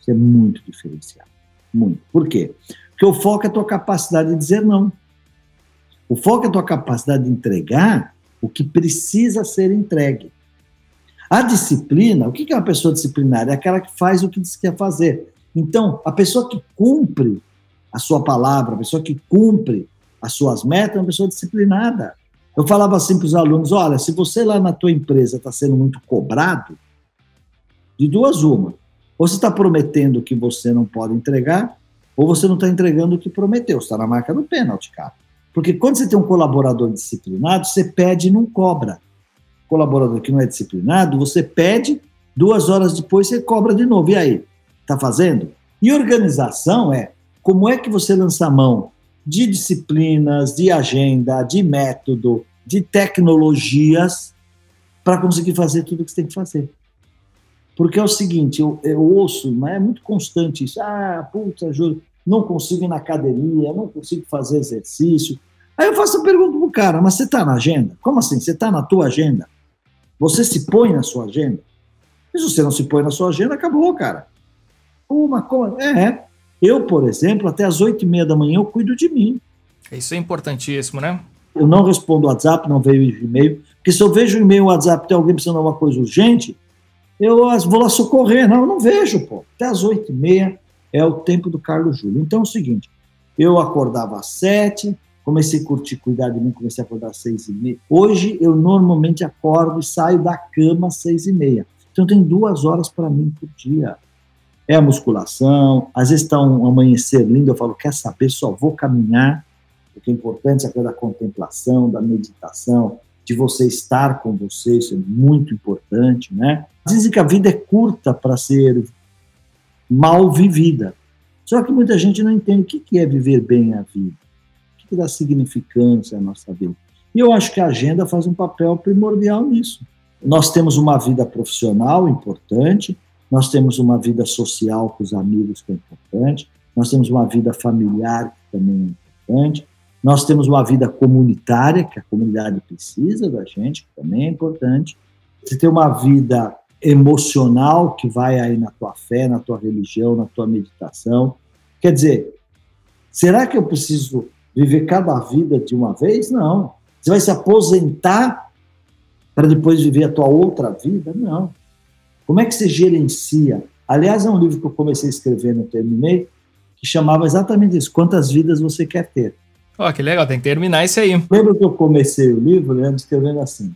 isso é muito diferenciado. Muito. Por quê? Porque o foco é a tua capacidade de dizer não. O foco é a tua capacidade de entregar o que precisa ser entregue. A disciplina, o que é uma pessoa disciplinária? É aquela que faz o que diz que quer fazer. Então, a pessoa que cumpre a sua palavra, a pessoa que cumpre as suas metas, é uma pessoa disciplinada. Eu falava assim para os alunos: olha, se você lá na tua empresa está sendo muito cobrado, de duas uma. Ou você está prometendo que você não pode entregar, ou você não está entregando o que prometeu. Está na marca do pênalti, cara. Porque quando você tem um colaborador disciplinado, você pede e não cobra. Colaborador que não é disciplinado, você pede, duas horas depois você cobra de novo. E aí? Está fazendo? E organização é como é que você lança a mão de disciplinas, de agenda, de método, de tecnologias para conseguir fazer tudo o que você tem que fazer. Porque é o seguinte, eu, eu ouço, mas é muito constante isso. Ah, puta, juro, não consigo ir na academia, não consigo fazer exercício. Aí eu faço a pergunta pro cara, mas você está na agenda? Como assim? Você está na tua agenda? Você se põe na sua agenda? E se você não se põe na sua agenda, acabou, cara. Uma coisa. É, é. Eu, por exemplo, até as oito e meia da manhã eu cuido de mim. Isso é importantíssimo, né? Eu não respondo WhatsApp, não vejo e-mail, porque se eu vejo e-mail WhatsApp tem alguém precisando de alguma coisa urgente, eu vou lá socorrer. Não, eu não vejo, pô. Até as oito e meia é o tempo do Carlos Júlio. Então é o seguinte, eu acordava às sete, comecei a curtir cuidar de mim, comecei a acordar às seis e meia. Hoje eu normalmente acordo e saio da cama às seis e meia. Então tem duas horas para mim por dia. É a musculação, às vezes está um amanhecer lindo, eu falo, quer saber, só vou caminhar, porque é importante a coisa da contemplação, da meditação, de você estar com você, isso é muito importante, né? Dizem que a vida é curta para ser mal vivida. Só que muita gente não entende o que é viver bem a vida, o que dá significância à nossa vida. E eu acho que a agenda faz um papel primordial nisso. Nós temos uma vida profissional importante, nós temos uma vida social com os amigos que é importante, nós temos uma vida familiar que também é importante, nós temos uma vida comunitária, que a comunidade precisa da gente, que também é importante. Você tem uma vida emocional que vai aí na tua fé, na tua religião, na tua meditação. Quer dizer, será que eu preciso viver cada vida de uma vez? Não. Você vai se aposentar para depois viver a tua outra vida? Não. Como é que você gerencia? Aliás, é um livro que eu comecei a escrever, não terminei, que chamava exatamente isso: Quantas vidas você quer ter? Ó, oh, que legal, tem que terminar isso aí. Lembra que eu comecei o livro, Leandro, escrevendo assim: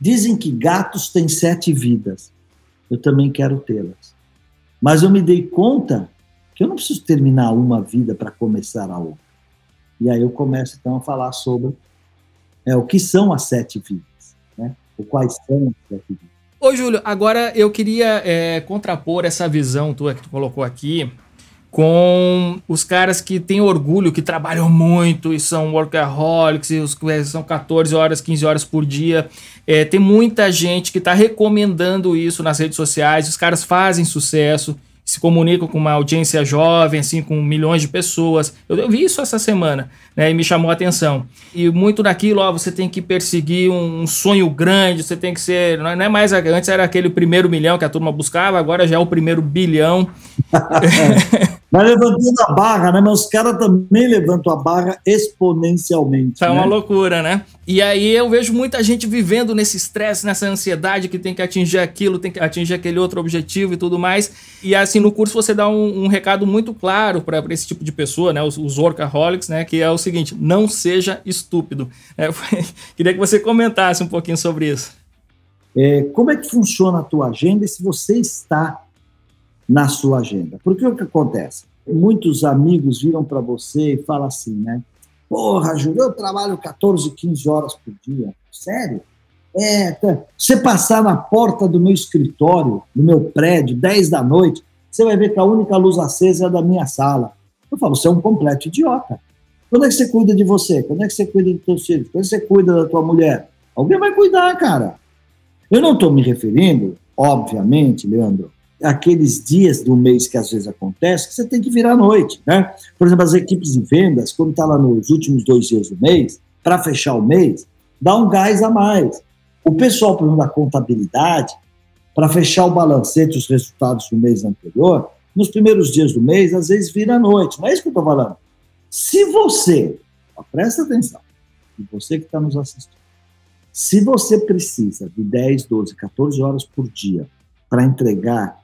Dizem que gatos têm sete vidas eu também quero tê-las. Mas eu me dei conta que eu não preciso terminar uma vida para começar a outra. E aí eu começo então a falar sobre é, o que são as sete vidas, né? O quais são as sete vidas. Ô, Júlio, agora eu queria é, contrapor essa visão tua que tu colocou aqui com os caras que têm orgulho, que trabalham muito e são workaholics, e os que são 14 horas, 15 horas por dia. É, tem muita gente que está recomendando isso nas redes sociais, os caras fazem sucesso se comunicam com uma audiência jovem, assim, com milhões de pessoas. Eu, eu, vi isso essa semana, né, e me chamou a atenção. E muito daquilo, ó, você tem que perseguir um, um sonho grande, você tem que ser, não é mais, antes era aquele primeiro milhão que a turma buscava, agora já é o primeiro bilhão. Vai levantando a barra, né? Mas os caras também levantam a barra exponencialmente. Tá né? uma loucura, né? E aí eu vejo muita gente vivendo nesse estresse, nessa ansiedade que tem que atingir aquilo, tem que atingir aquele outro objetivo e tudo mais. E assim, no curso você dá um, um recado muito claro para esse tipo de pessoa, né? Os, os workaholics, né? Que é o seguinte: não seja estúpido. É, queria que você comentasse um pouquinho sobre isso. É, como é que funciona a tua agenda e se você está na sua agenda. Porque o que acontece? Muitos amigos viram para você e falam assim, né? Porra, Júlio, eu trabalho 14, 15 horas por dia. Sério? É, tá. você passar na porta do meu escritório, do meu prédio, 10 da noite, você vai ver que a única luz acesa é da minha sala. Eu falo, você é um completo idiota. Quando é que você cuida de você? Quando é que você cuida dos seus filhos? Quando é que você cuida da tua mulher? Alguém vai cuidar, cara. Eu não estou me referindo, obviamente, Leandro, aqueles dias do mês que às vezes acontece, que você tem que virar à noite, né? Por exemplo, as equipes de vendas, quando está lá nos últimos dois dias do mês, para fechar o mês, dá um gás a mais. O pessoal, por exemplo, da contabilidade, para fechar o balancete, os resultados do mês anterior, nos primeiros dias do mês, às vezes vira à noite. Não é isso que eu estou falando. Se você, ó, presta atenção, e você que está nos assistindo, se você precisa de 10, 12, 14 horas por dia para entregar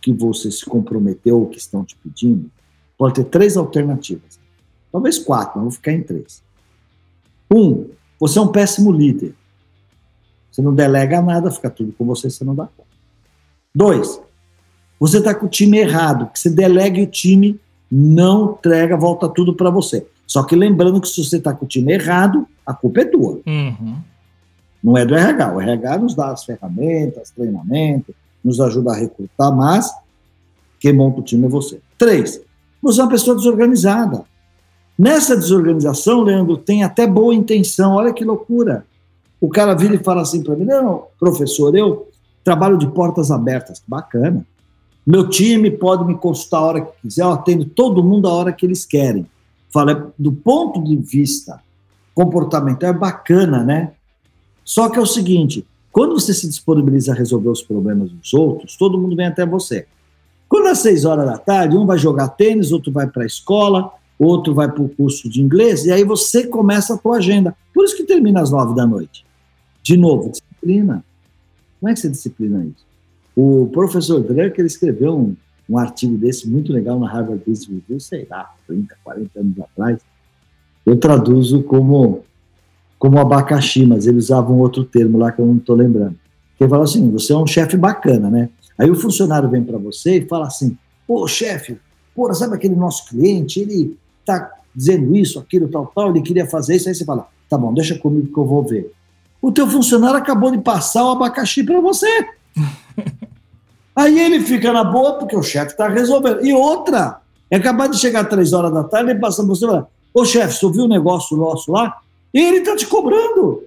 que você se comprometeu ou que estão te pedindo, pode ter três alternativas. Talvez quatro, mas vou ficar em três. Um, você é um péssimo líder. Você não delega nada, fica tudo com você, você não dá conta. Dois, você está com o time errado, que você delega e o time não entrega, volta tudo para você. Só que lembrando que se você está com o time errado, a culpa é tua. Uhum. Não é do RH. O RH nos dá as ferramentas, treinamento, nos ajuda a recrutar, mas quem monta o time é você. Três, você é uma pessoa desorganizada. Nessa desorganização, Leandro, tem até boa intenção, olha que loucura. O cara vira e fala assim para mim: não, professor, eu trabalho de portas abertas, bacana. Meu time pode me consultar a hora que quiser, eu atendo todo mundo a hora que eles querem. Fala, do ponto de vista comportamental, é bacana, né? Só que é o seguinte: quando você se disponibiliza a resolver os problemas dos outros, todo mundo vem até você. Quando às seis horas da tarde, um vai jogar tênis, outro vai para a escola, outro vai para o curso de inglês, e aí você começa a tua agenda. Por isso que termina às nove da noite. De novo, disciplina. Como é que você disciplina isso? O professor Drucker escreveu um, um artigo desse muito legal na Harvard Business Review, sei lá, 30, 40 anos atrás. Eu traduzo como como abacaxi, mas eles usavam outro termo lá que eu não estou lembrando. Ele fala assim: você é um chefe bacana, né? Aí o funcionário vem para você e fala assim: pô, chefe, pô, sabe aquele nosso cliente? Ele está dizendo isso, aquilo, tal, tal, ele queria fazer isso. Aí você fala: tá bom, deixa comigo que eu vou ver. O teu funcionário acabou de passar o abacaxi para você. Aí ele fica na boa porque o chefe está resolvendo. E outra, é acabar de chegar três horas da tarde, ele passa você e fala: ô chefe, você ouviu o negócio nosso lá? E ele está te cobrando.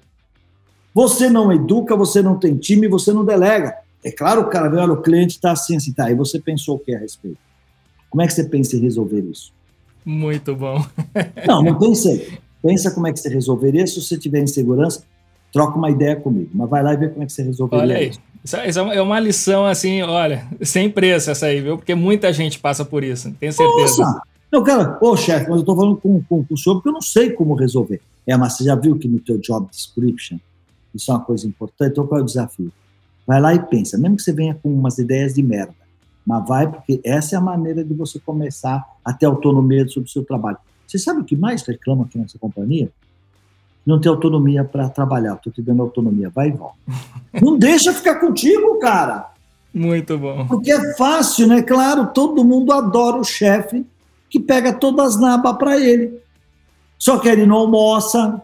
Você não educa, você não tem time, você não delega. É claro, o cara vê, olha, o cliente está assim, assim, tá. E você pensou o que a respeito? Como é que você pensa em resolver isso? Muito bom. não, não pensei. Pensa como é que você resolveria. Se você tiver insegurança, troca uma ideia comigo. Mas vai lá e vê como é que você resolveria olha aí. isso. Isso é uma lição, assim, olha, sem preço essa aí, viu? Porque muita gente passa por isso, tenho certeza. Nossa! Não, cara, ô chefe, mas eu tô falando com, com, com o senhor porque eu não sei como resolver. É, mas você já viu que no teu job description isso é uma coisa importante? Então qual é o desafio? Vai lá e pensa, mesmo que você venha com umas ideias de merda, mas vai porque essa é a maneira de você começar a ter autonomia sobre o seu trabalho. Você sabe o que mais reclama aqui nessa companhia? Não ter autonomia para trabalhar. Estou te dando autonomia, vai e volta. Não deixa ficar contigo, cara. Muito bom. Porque é fácil, né? Claro, todo mundo adora o chefe que pega todas as nabas para ele. Só que ele não almoça,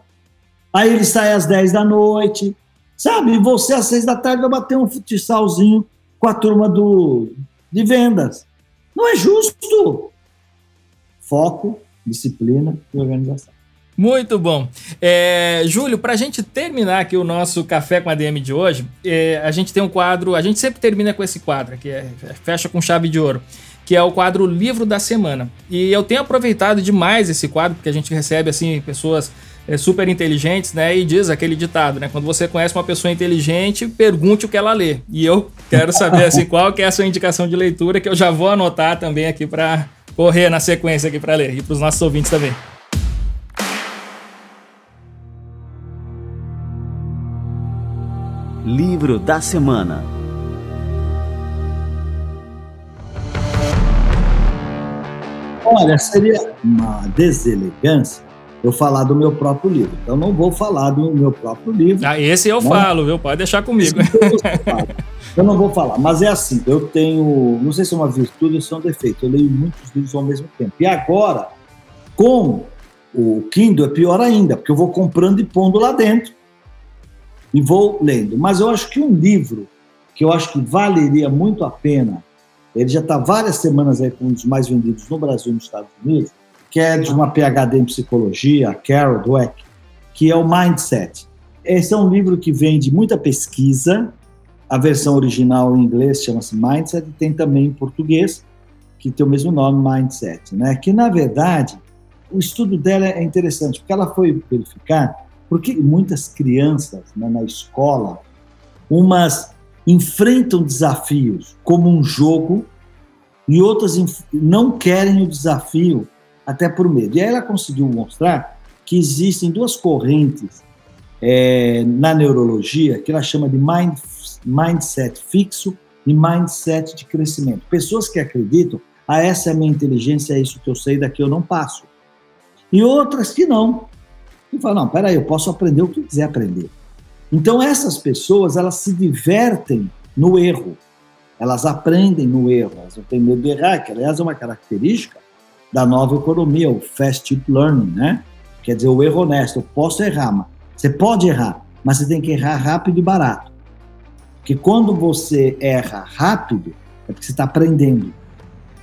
aí ele sai às 10 da noite, sabe? Você às 6 da tarde vai bater um futsalzinho com a turma do, de vendas. Não é justo. Foco, disciplina e organização. Muito bom. É, Júlio, para a gente terminar aqui o nosso Café com a DM de hoje, é, a gente tem um quadro, a gente sempre termina com esse quadro, que é fecha com chave de ouro, que é o quadro Livro da Semana. E eu tenho aproveitado demais esse quadro, porque a gente recebe assim pessoas é, super inteligentes, né? E diz aquele ditado, né? Quando você conhece uma pessoa inteligente, pergunte o que ela lê. E eu quero saber assim, qual que é a sua indicação de leitura, que eu já vou anotar também aqui para correr na sequência aqui para ler e para os nossos ouvintes também. Livro da Semana Olha, seria uma deselegância eu falar do meu próprio livro. Então, não vou falar do meu próprio livro. Ah, esse eu né? falo, viu? Pode deixar comigo. Eu não vou falar, mas é assim, eu tenho, não sei se é uma virtude ou se é um defeito, eu leio muitos livros ao mesmo tempo. E agora, com o Kindle, é pior ainda, porque eu vou comprando e pondo lá dentro e vou lendo. Mas eu acho que um livro que eu acho que valeria muito a pena, ele já está várias semanas aí com um dos mais vendidos no Brasil e nos Estados Unidos, que é de uma PhD em psicologia, Carol Dweck, que é o Mindset. Esse é um livro que vem de muita pesquisa, a versão original em inglês chama-se Mindset, e tem também em português, que tem o mesmo nome, Mindset, né? Que, na verdade, o estudo dela é interessante, porque ela foi verificar porque muitas crianças né, na escola, umas enfrentam desafios como um jogo e outras não querem o desafio até por medo. E aí ela conseguiu mostrar que existem duas correntes é, na neurologia que ela chama de mind, mindset fixo e mindset de crescimento. Pessoas que acreditam, ah, essa é a minha inteligência, é isso que eu sei, daqui eu não passo. E outras que não, e fala, não, peraí, eu posso aprender o que quiser aprender. Então essas pessoas, elas se divertem no erro. Elas aprendem no erro, elas não têm medo de errar, que aliás é uma característica da nova economia, o fast learning, né? Quer dizer, o erro honesto. Eu posso errar, mas você pode errar, mas você tem que errar rápido e barato. Porque quando você erra rápido, é porque você está aprendendo.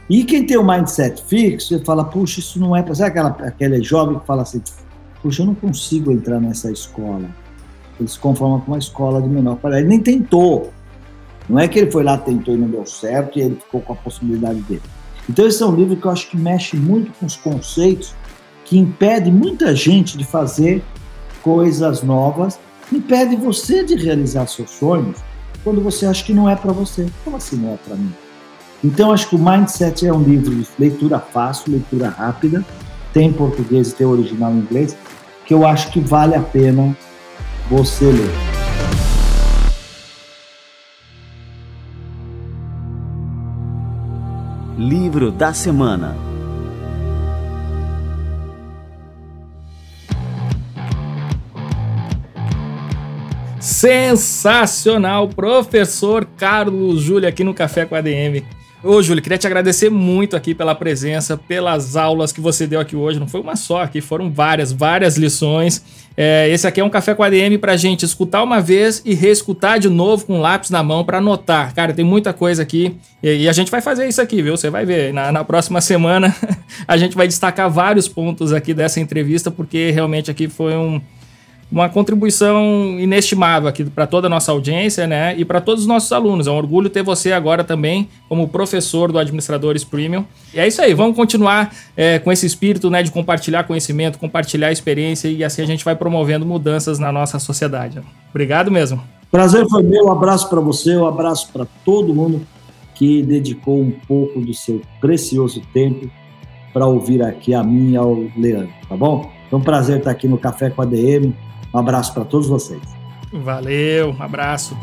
E quem tem o mindset fixo, você fala, puxa, isso não é para. Sabe aquela, aquele jovem que fala assim, puxa, eu não consigo entrar nessa escola. Ele se conforma com uma escola de menor qualidade. Ele nem tentou. Não é que ele foi lá, tentou e não deu certo e ele ficou com a possibilidade dele. Então, esse é um livro que eu acho que mexe muito com os conceitos que impede muita gente de fazer coisas novas, impede você de realizar seus sonhos quando você acha que não é para você. Como assim não é para mim? Então, acho que o Mindset é um livro de leitura fácil, leitura rápida, tem português e tem original em inglês, que eu acho que vale a pena você ler. Livro da Semana Sensacional, professor Carlos Júlio aqui no Café com a DM. Ô, Júlio, queria te agradecer muito aqui pela presença, pelas aulas que você deu aqui hoje. Não foi uma só aqui, foram várias, várias lições. É, esse aqui é um Café com a DM pra gente escutar uma vez e reescutar de novo com lápis na mão para anotar. Cara, tem muita coisa aqui e, e, a gente vai fazer isso aqui, viu? Você vai ver. Na, na próxima semana a gente vai destacar vários pontos aqui dessa entrevista, porque realmente aqui foi um uma contribuição inestimável aqui para toda a nossa audiência, né? E para todos os nossos alunos. É um orgulho ter você agora também como professor do Administradores Premium. E é isso aí, vamos continuar é, com esse espírito né, de compartilhar conhecimento, compartilhar experiência e assim a gente vai promovendo mudanças na nossa sociedade. Obrigado mesmo. Prazer foi meu, um abraço para você, um abraço para todo mundo que dedicou um pouco do seu precioso tempo para ouvir aqui a mim e ao Leandro, tá bom? Foi um prazer estar aqui no Café com a DM um abraço para todos vocês. Valeu, um abraço.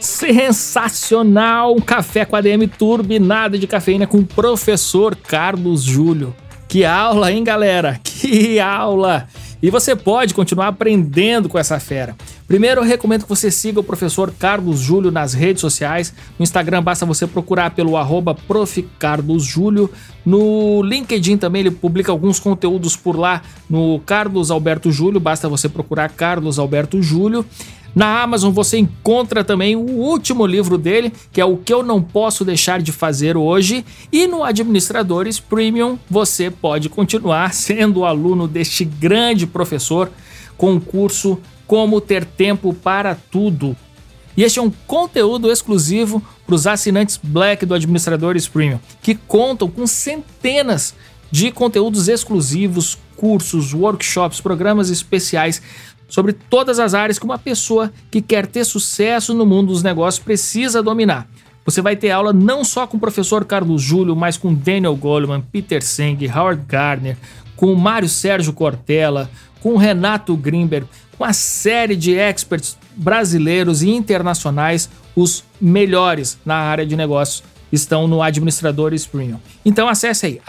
Sensacional! Um café com ADM turbinado de cafeína com o professor Carlos Júlio. Que aula, hein, galera? Que aula! E você pode continuar aprendendo com essa fera. Primeiro, eu recomendo que você siga o professor Carlos Júlio nas redes sociais. No Instagram basta você procurar pelo arroba No LinkedIn também ele publica alguns conteúdos por lá no Carlos Alberto Júlio, basta você procurar Carlos Alberto Júlio. Na Amazon você encontra também o último livro dele, que é O que eu não posso deixar de fazer hoje, e no Administradores Premium você pode continuar sendo aluno deste grande professor com o curso Como ter tempo para tudo. E este é um conteúdo exclusivo para os assinantes Black do Administradores Premium, que contam com centenas de conteúdos exclusivos, cursos, workshops, programas especiais sobre todas as áreas que uma pessoa que quer ter sucesso no mundo dos negócios precisa dominar. Você vai ter aula não só com o professor Carlos Júlio, mas com Daniel Goleman, Peter Seng, Howard Gardner, com Mário Sérgio Cortella, com Renato Grimberg, com uma série de experts brasileiros e internacionais, os melhores na área de negócios estão no Administradores Premium. Então acesse aí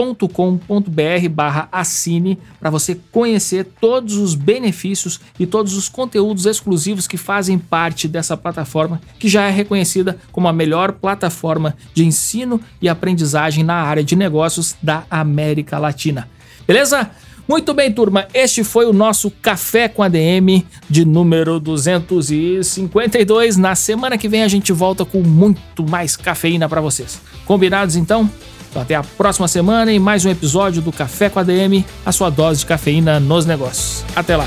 administradores.com.br barra assine para você conhecer todos os benefícios e todos os conteúdos exclusivos que fazem parte dessa plataforma que já é reconhecida como a melhor plataforma de ensino e aprendizagem na área de negócios da América Latina. Beleza? Muito bem, turma, este foi o nosso Café com ADM de número 252. Na semana que vem a gente volta com muito mais cafeína para vocês. Combinados então? Então, até a próxima semana e mais um episódio do Café com ADM, a sua dose de cafeína nos negócios. Até lá!